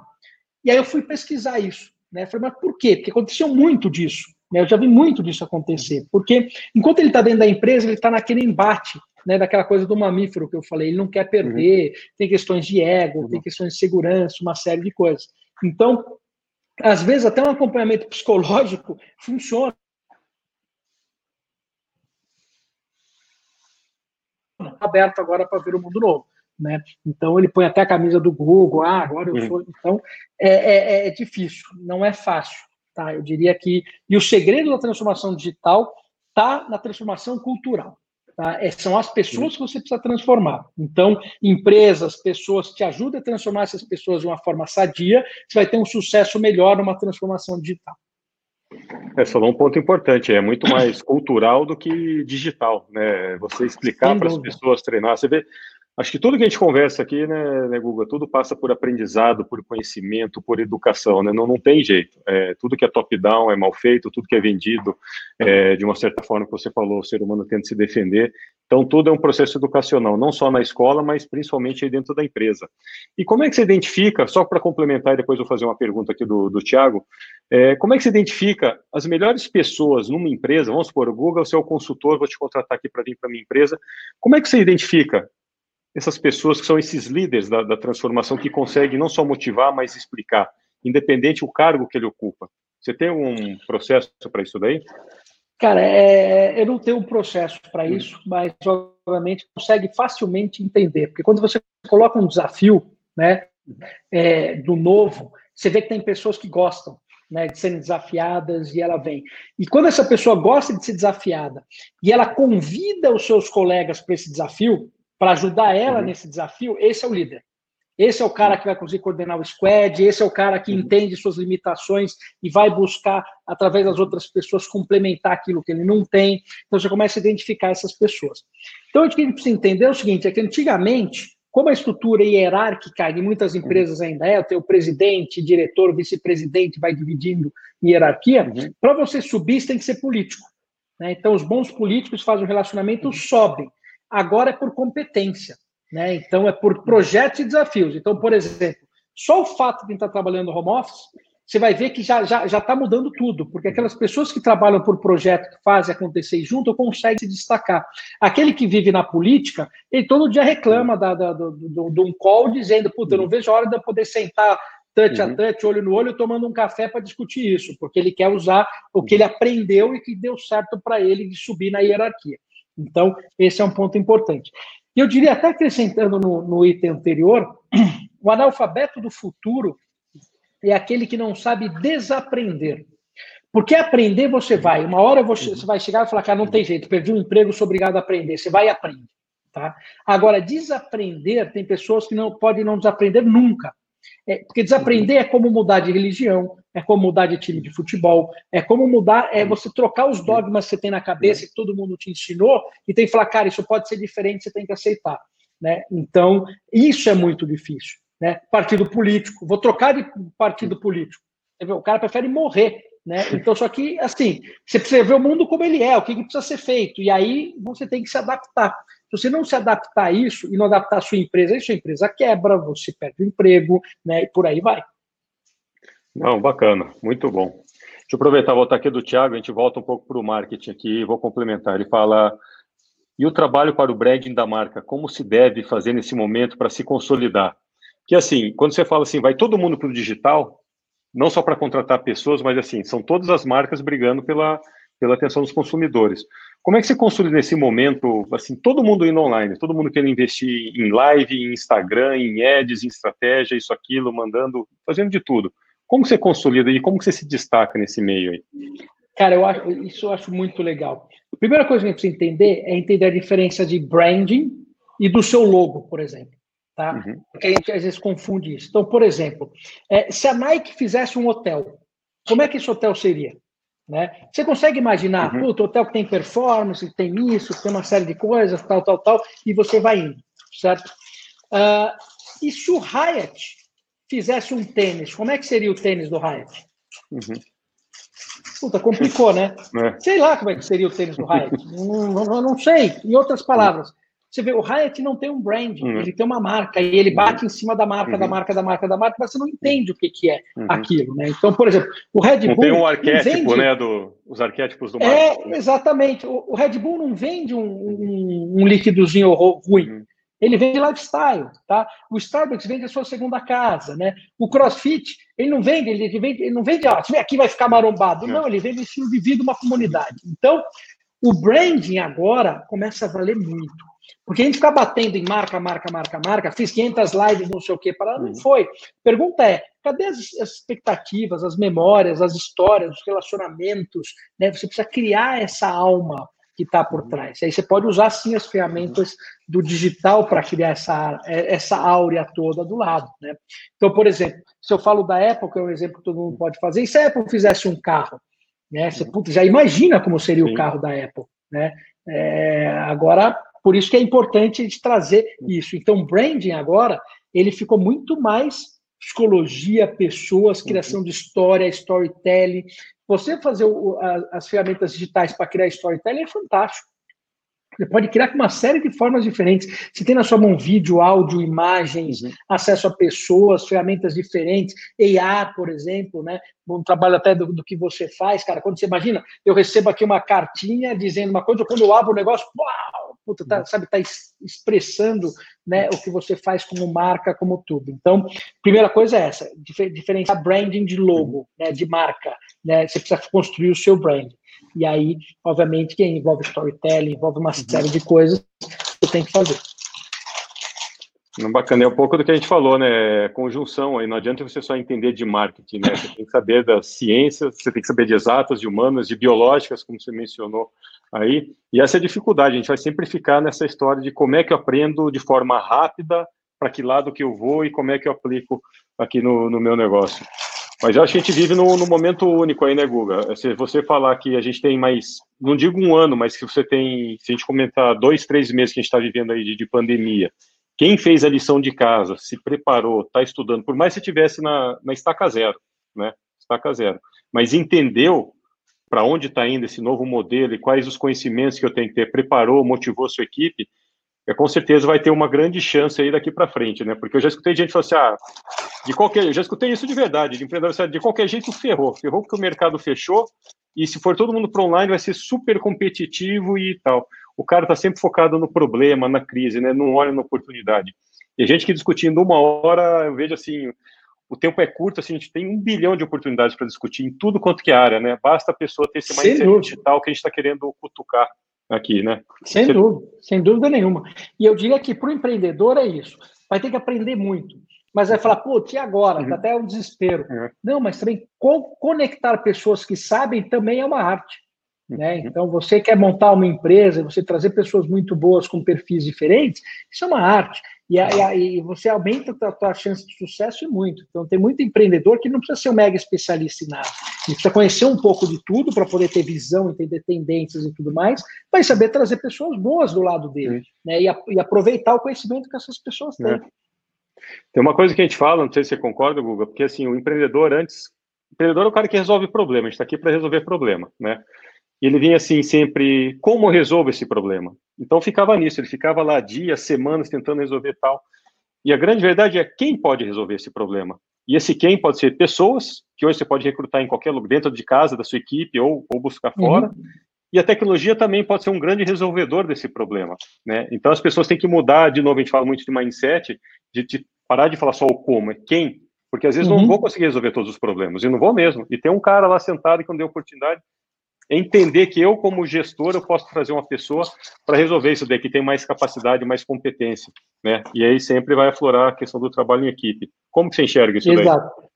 E aí eu fui pesquisar isso. Né? Falei, mas por quê? Porque aconteceu muito disso. Né? Eu já vi muito disso acontecer. Porque enquanto ele está dentro da empresa, ele está naquele embate né, daquela coisa do mamífero que eu falei, ele não quer perder, uhum. tem questões de ego, uhum. tem questões de segurança, uma série de coisas. Então, às vezes, até um acompanhamento psicológico funciona. aberto agora para ver o mundo novo. Né? Então ele põe até a camisa do Google, ah, agora eu uhum. sou. Então é, é, é, difícil, não é fácil. Tá? Eu diria que. E o segredo da transformação digital está na transformação cultural. Tá? É, são as pessoas que você precisa transformar. Então, empresas, pessoas te ajudam a transformar essas pessoas de uma forma sadia, você vai ter um sucesso melhor numa transformação digital. É, falou um ponto importante, é muito mais cultural do que digital, né? Você explicar para as pessoas treinar. Você vê, Acho que tudo que a gente conversa aqui, né, né Guga, tudo passa por aprendizado, por conhecimento, por educação, né? Não, não tem jeito. É, tudo que é top-down é mal feito, tudo que é vendido, é, de uma certa forma que você falou, o ser humano tenta se defender. Então, tudo é um processo educacional, não só na escola, mas principalmente aí dentro da empresa. E como é que você identifica, só para complementar, e depois eu vou fazer uma pergunta aqui do, do Tiago, é, como é que você identifica as melhores pessoas numa empresa? Vamos supor, o Google, você é o consultor, vou te contratar aqui para vir para minha empresa. Como é que você identifica essas pessoas que são esses líderes da, da transformação que conseguem não só motivar, mas explicar, independente o cargo que ele ocupa. Você tem um processo para isso daí? Cara, é, eu não tenho um processo para isso, mas obviamente consegue facilmente entender, porque quando você coloca um desafio, né, é, do novo, você vê que tem pessoas que gostam, né, de serem desafiadas e ela vem. E quando essa pessoa gosta de ser desafiada e ela convida os seus colegas para esse desafio, para ajudar ela uhum. nesse desafio, esse é o líder. Esse é o cara que vai conseguir coordenar o squad, esse é o cara que uhum. entende suas limitações e vai buscar, através das outras pessoas, complementar aquilo que ele não tem. Então você começa a identificar essas pessoas. Então o que a gente precisa entender é o seguinte: é que antigamente como a estrutura hierárquica em muitas empresas ainda é, o presidente, diretor, vice-presidente vai dividindo hierarquia, uhum. para você subir, você tem que ser político. Né? Então, os bons políticos fazem um relacionamento, uhum. sobem. Agora é por competência. Né? Então, é por projetos e desafios. Então, por exemplo, só o fato de estar trabalhando home office você vai ver que já está já, já tá mudando tudo, porque aquelas pessoas que trabalham por projeto, que fazem acontecer junto, conseguem se destacar. Aquele que vive na política, ele todo dia reclama da, da, do, do, do um call dizendo, puta, eu não vejo a hora de eu poder sentar touch uhum. a touch, olho no olho, tomando um café para discutir isso, porque ele quer usar o que ele aprendeu e que deu certo para ele de subir na hierarquia. Então, esse é um ponto importante. E eu diria, até acrescentando no, no item anterior, *clears throat* o analfabeto do futuro é aquele que não sabe desaprender. Porque aprender você vai. Uma hora você, você vai chegar e falar, cara, não tem jeito, perdi um emprego, sou obrigado a aprender. Você vai e aprende. Tá? Agora, desaprender, tem pessoas que não podem não desaprender nunca. É, porque desaprender é como mudar de religião, é como mudar de time de futebol, é como mudar, é você trocar os dogmas que você tem na cabeça, que todo mundo te ensinou, e tem que falar, cara, isso pode ser diferente, você tem que aceitar. Né? Então, isso é muito difícil né? Partido político, vou trocar de partido político. O cara prefere morrer, né? Então, só que, assim, você precisa ver o mundo como ele é, o que, que precisa ser feito, e aí você tem que se adaptar. Se você não se adaptar a isso e não adaptar a sua empresa, aí sua empresa quebra, você perde o emprego, né? E por aí vai. Não, bacana, muito bom. Deixa eu aproveitar, voltar aqui do Thiago, a gente volta um pouco para o marketing aqui e vou complementar. Ele fala, e o trabalho para o branding da marca, como se deve fazer nesse momento para se consolidar? que assim, quando você fala assim, vai todo mundo para o digital, não só para contratar pessoas, mas assim, são todas as marcas brigando pela, pela atenção dos consumidores. Como é que você consolida nesse momento, assim, todo mundo indo online, todo mundo querendo investir em live, em Instagram, em ads, em estratégia, isso, aquilo, mandando, fazendo de tudo. Como você consolida e como você se destaca nesse meio aí? Cara, eu acho, isso eu acho muito legal. A primeira coisa que a gente precisa entender é entender a diferença de branding e do seu logo, por exemplo. Tá? Uhum. Porque a gente às vezes confunde isso. Então, por exemplo, é, se a Nike fizesse um hotel, como é que esse hotel seria? Né? Você consegue imaginar, uhum. puto, hotel que tem performance, tem isso, tem uma série de coisas, tal, tal, tal, e você vai indo, certo? Uh, e se o Hyatt fizesse um tênis, como é que seria o tênis do Hyatt? Uhum. Puta, complicou, né? *laughs* É. Sei lá como é que seria o tênis do Hyatt. não, não, não, sei. Em outras palavras, você vê, o Hyatt não tem um brand, uhum. ele tem uma marca, e ele bate uhum. em cima da marca, uhum. da marca, da marca, da marca, mas você não entende o que, que é uhum. aquilo, né? Então, por exemplo, o Red não Bull. tem um arquétipo, vende... né? Do, os arquétipos do é, marketing. É, exatamente. O, o, Red Bull não vende um, um, um líquidozinho ruim. Uhum. Ele vende lifestyle, tá? O Starbucks vende a sua segunda casa, né? O CrossFit, ele não vende, ele vende, ele não vende, ó, aqui vai ficar marombado. Não, ele vende estilo de vida, uma comunidade. Então, o branding agora começa a valer muito. Porque a gente fica batendo em marca, marca, marca, marca, fiz 500 lives, não sei o quê, para não uhum. foi. Pergunta é, cadê as, as, expectativas, as memórias, as histórias, os relacionamentos? Né? Você precisa criar essa alma que está por uhum. trás. Aí você pode usar, sim, as ferramentas do digital para criar essa, essa áurea toda do lado. Né? Então, por exemplo, se eu falo da Apple, que é um exemplo que todo mundo pode fazer, e se a Apple fizesse um carro? Né? Você uhum. puta, já imagina como seria sim. o carro da Apple. Né? É, agora, por isso que é importante a gente trazer isso. Então, branding agora, ele ficou muito mais psicologia, pessoas, criação de história, storytelling. Você fazer o, a, as ferramentas digitais para criar storytelling é fantástico. Você pode criar com uma série de formas diferentes. Você tem na sua mão vídeo, áudio, imagens, uhum. acesso a pessoas, ferramentas diferentes, AI, por exemplo, né? Um trabalho até do, do, que você faz, cara. Quando você imagina, eu recebo aqui uma cartinha dizendo uma coisa, quando eu abro o negócio, uau, puta, tá, uhum. sabe, tá expressando né, o que você faz como marca, como tudo. Então, primeira coisa é essa, diferenciar branding de logo, uhum. né, de marca. Né? Você precisa construir o seu brand. E aí, obviamente, que envolve storytelling, envolve uma uhum. série de coisas que você tem que fazer. Bacana, é um pouco do que a gente falou, né? Conjunção aí, não adianta você só entender de marketing, né? Você tem que saber das ciências, você tem que saber de exatas, de humanas, de biológicas, como você mencionou aí. E essa é a dificuldade, a gente vai sempre ficar nessa história de como é que eu aprendo de forma rápida, para que lado que eu vou e como é que eu aplico aqui no, no meu negócio. Mas eu acho que a gente vive num, momento único aí, né, Guga? Se você falar que a gente tem mais, não digo um ano, mas que você tem, se a gente comentar dois, três meses que a gente está vivendo aí de, de, pandemia, quem fez a lição de casa, se preparou, está estudando, por mais que estivesse na, na estaca zero, né? Estaca zero, mas entendeu para onde está indo esse novo modelo e quais os conhecimentos que eu tenho que ter, preparou, motivou sua equipe, é, com certeza vai ter uma grande chance aí daqui para frente, né? Porque eu já escutei gente falar assim, ah, de qualquer, eu já escutei isso de verdade, de empreendedor, de qualquer jeito ferrou, ferrou porque o mercado fechou e se for todo mundo para online vai ser super competitivo e tal. O cara está sempre focado no problema, na crise, né? Não olha na oportunidade. E a gente que discutindo uma hora, eu vejo assim, o tempo é curto, assim, a gente tem um bilhão de oportunidades para discutir em tudo quanto que é área, né? Basta a pessoa ter esse mindset digital que a gente está querendo cutucar aqui, né? Sem Você... dúvida, sem dúvida nenhuma. E eu diria que para o empreendedor é isso. Vai ter que aprender muito. Mas vai falar, pô, e agora? Tá uhum. até um desespero. Uhum. Não, mas também co conectar pessoas que sabem também é uma arte. Né? Uhum. Então, você quer montar uma empresa, você trazer pessoas muito boas com perfis diferentes, isso é uma arte. E, a, e você aumenta a tua chance de sucesso e muito. Então, tem muito empreendedor que não precisa ser um mega especialista em nada. Ele precisa conhecer um pouco de tudo para poder ter visão, entender tendências e tudo mais, mas saber trazer pessoas boas do lado dele. Né? E, a, e, aproveitar o conhecimento que essas pessoas têm. É. Tem uma coisa que a gente fala, não sei se você concorda, Guga, porque assim, o empreendedor antes. O empreendedor é o cara que resolve problema, a gente está aqui para resolver problema, né? E ele vinha assim sempre, como resolve esse problema? Então ficava nisso, ele ficava lá dias, semanas tentando resolver tal. E a grande verdade é quem pode resolver esse problema. E esse quem pode ser pessoas, que hoje você pode recrutar em qualquer lugar, dentro de casa, da sua equipe, ou, ou buscar fora. Uhum. E a tecnologia também pode ser um grande resolvedor desse problema. Né? Então as pessoas têm que mudar, de novo, a gente fala muito de mindset, de, de parar de falar só o como, é quem. Porque às vezes uhum. não vou conseguir resolver todos os problemas, e não vou mesmo. E tem um cara lá sentado e quando deu oportunidade, entender que eu, como gestor, eu posso trazer uma pessoa para resolver isso daí, que tem mais capacidade, mais competência, né? E aí sempre vai aflorar a questão do trabalho em equipe. Como você enxerga isso Exato. daí? Exato.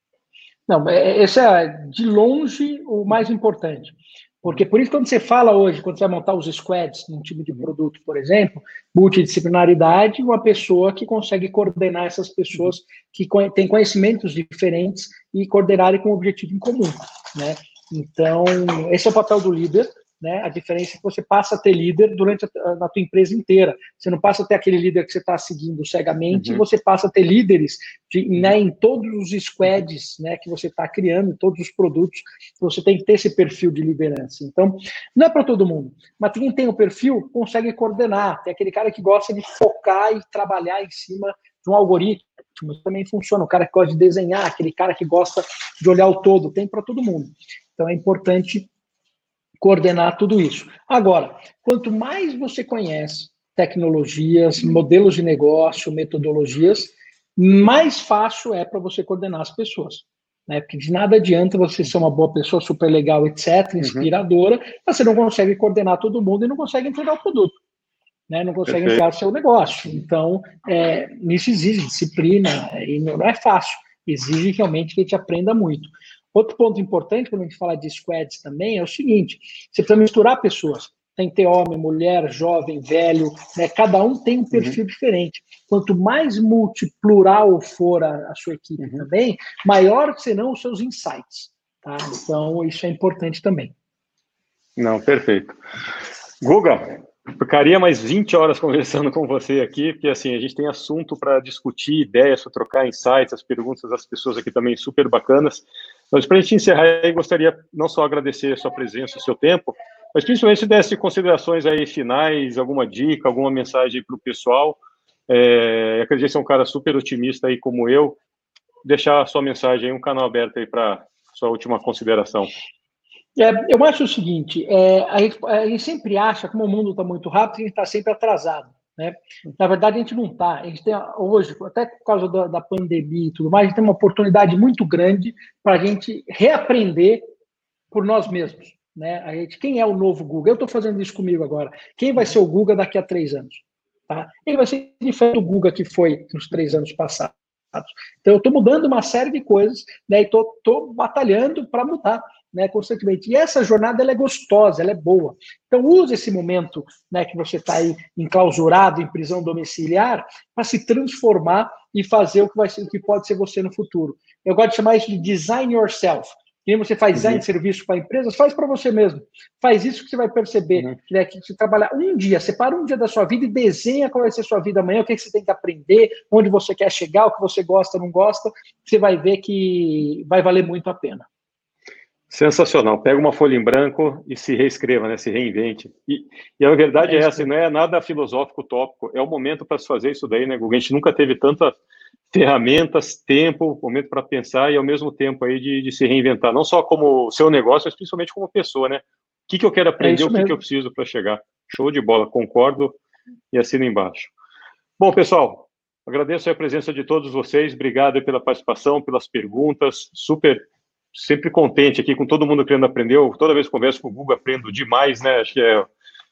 Não, é, esse é, de longe, o mais importante. Porque por isso, quando você fala hoje, quando você vai montar os squads num time de produto, por exemplo, multidisciplinaridade, uma pessoa que consegue coordenar essas pessoas que têm conhecimentos diferentes e coordenarem com um objetivo em comum, né? Então, esse é o papel do líder, né? A diferença é que você passa a ter líder durante a, na tua empresa inteira. Você não passa a ter aquele líder que você está seguindo cegamente, uhum. você passa a ter líderes de, né, em todos os squads né, que você está criando, em todos os produtos. Você tem que ter esse perfil de liderança. Então, não é para todo mundo, mas quem tem o perfil consegue coordenar. Tem aquele cara que gosta de focar e trabalhar em cima de um algoritmo também funciona. O cara que gosta de desenhar, aquele cara que gosta de olhar o todo, tem para todo mundo. Então é importante coordenar tudo isso. Agora, quanto mais você conhece tecnologias, modelos de negócio, metodologias, mais fácil é para você coordenar as pessoas. Né? Porque de nada adianta você ser uma boa pessoa, super legal, etc., uhum. inspiradora, uhum. mas você não consegue coordenar todo mundo e não consegue entregar o produto. Né? Não consegue Perfeito. entregar o seu negócio. Então, é, isso exige disciplina e não é fácil. Exige realmente que a gente aprenda muito. Outro ponto importante quando a gente fala de squads também é o seguinte: você precisa misturar pessoas. Tem que ter homem, mulher, jovem, velho, né? cada um tem um uhum. perfil uhum. diferente. Quanto mais multiplural for a, a sua equipe uhum. também, maior serão os seus insights. Tá? Então, isso é importante também. Não, perfeito. Guga, Ficaria mais 20 horas conversando com você aqui, porque assim, a gente tem assunto para discutir, ideias, para trocar insights, as perguntas das pessoas aqui também super bacanas. Mas para a gente encerrar, eu gostaria não só agradecer a sua presença, o seu tempo, mas principalmente se desse considerações aí finais, alguma dica, alguma mensagem para o pessoal. É, acredito que você é um cara super otimista aí como eu. Deixar a sua mensagem um canal aberto aí para sua última consideração. É, eu acho o seguinte: é, a, gente, a, gente, sempre acha, como o mundo está muito rápido, a gente está sempre atrasado. Né? Na verdade, a gente não está. A gente tem hoje, até por causa da, da, pandemia e tudo mais, a gente tem uma oportunidade muito grande para a gente reaprender por nós mesmos. Né? A gente, quem é o novo Google? Eu estou fazendo isso comigo agora. Quem vai ser o Google daqui a três anos? Tá? Ele vai ser diferente do Google que foi nos três anos passados. Então, eu estou mudando uma série de coisas né, e estou batalhando para mudar né, constantemente. E essa jornada ela é gostosa, ela é boa. Então use esse momento né, que você está aí enclausurado em prisão domiciliar para se transformar e fazer o que vai ser, o que pode ser você no futuro. Eu gosto de chamar isso de design yourself. que você faz design uhum. de serviço para empresas, faz para você mesmo. Faz isso que você vai perceber. Uhum. Né, que você trabalha um dia, separa um dia da sua vida e desenha qual vai ser a sua vida amanhã, o que, é que você tem que aprender, onde você quer chegar, o que você gosta, não gosta. Você vai ver que vai valer muito a pena. Sensacional. Pega uma folha em branco e se reescreva, né? se reinvente. E, e a verdade é, é essa, não é nada filosófico tópico, é o momento para se fazer isso daí, né? A gente nunca teve tantas ferramentas, tempo, momento para pensar e ao mesmo tempo aí de, de, se reinventar, não só como seu negócio, mas principalmente como pessoa, né? O que, que eu quero aprender, é o que, que eu preciso para chegar. Show de bola, concordo e assino embaixo. Bom, pessoal, agradeço a presença de todos vocês, obrigado pela participação, pelas perguntas, super sempre contente aqui com todo mundo querendo aprender. Eu, toda vez que converso com o Google, aprendo demais, né? Acho que é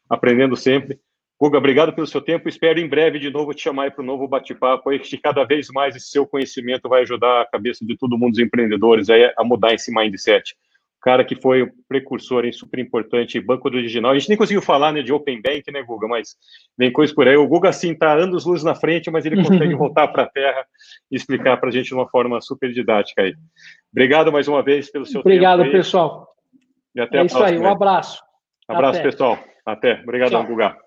aprendendo sempre. Guga, obrigado pelo seu tempo. Espero em breve de novo te chamar para o novo bate-papo. que cada vez mais esse seu conhecimento vai ajudar a cabeça de todo mundo, dos empreendedores, aí, a mudar esse mindset. Cara que foi o precursor, hein, super importante, banco do original. A gente nem conseguiu falar né, de Open Bank, né, Guga? Mas vem coisa por aí. O Guga, assim, está anos luz na frente, mas ele consegue *laughs* voltar para a terra e explicar para a gente de uma forma super didática aí. Obrigado mais uma vez pelo seu Obrigado, tempo. Obrigado, pessoal. E até é a isso aí, um abraço. Abraço, até. pessoal. Até. Obrigadão, Guga.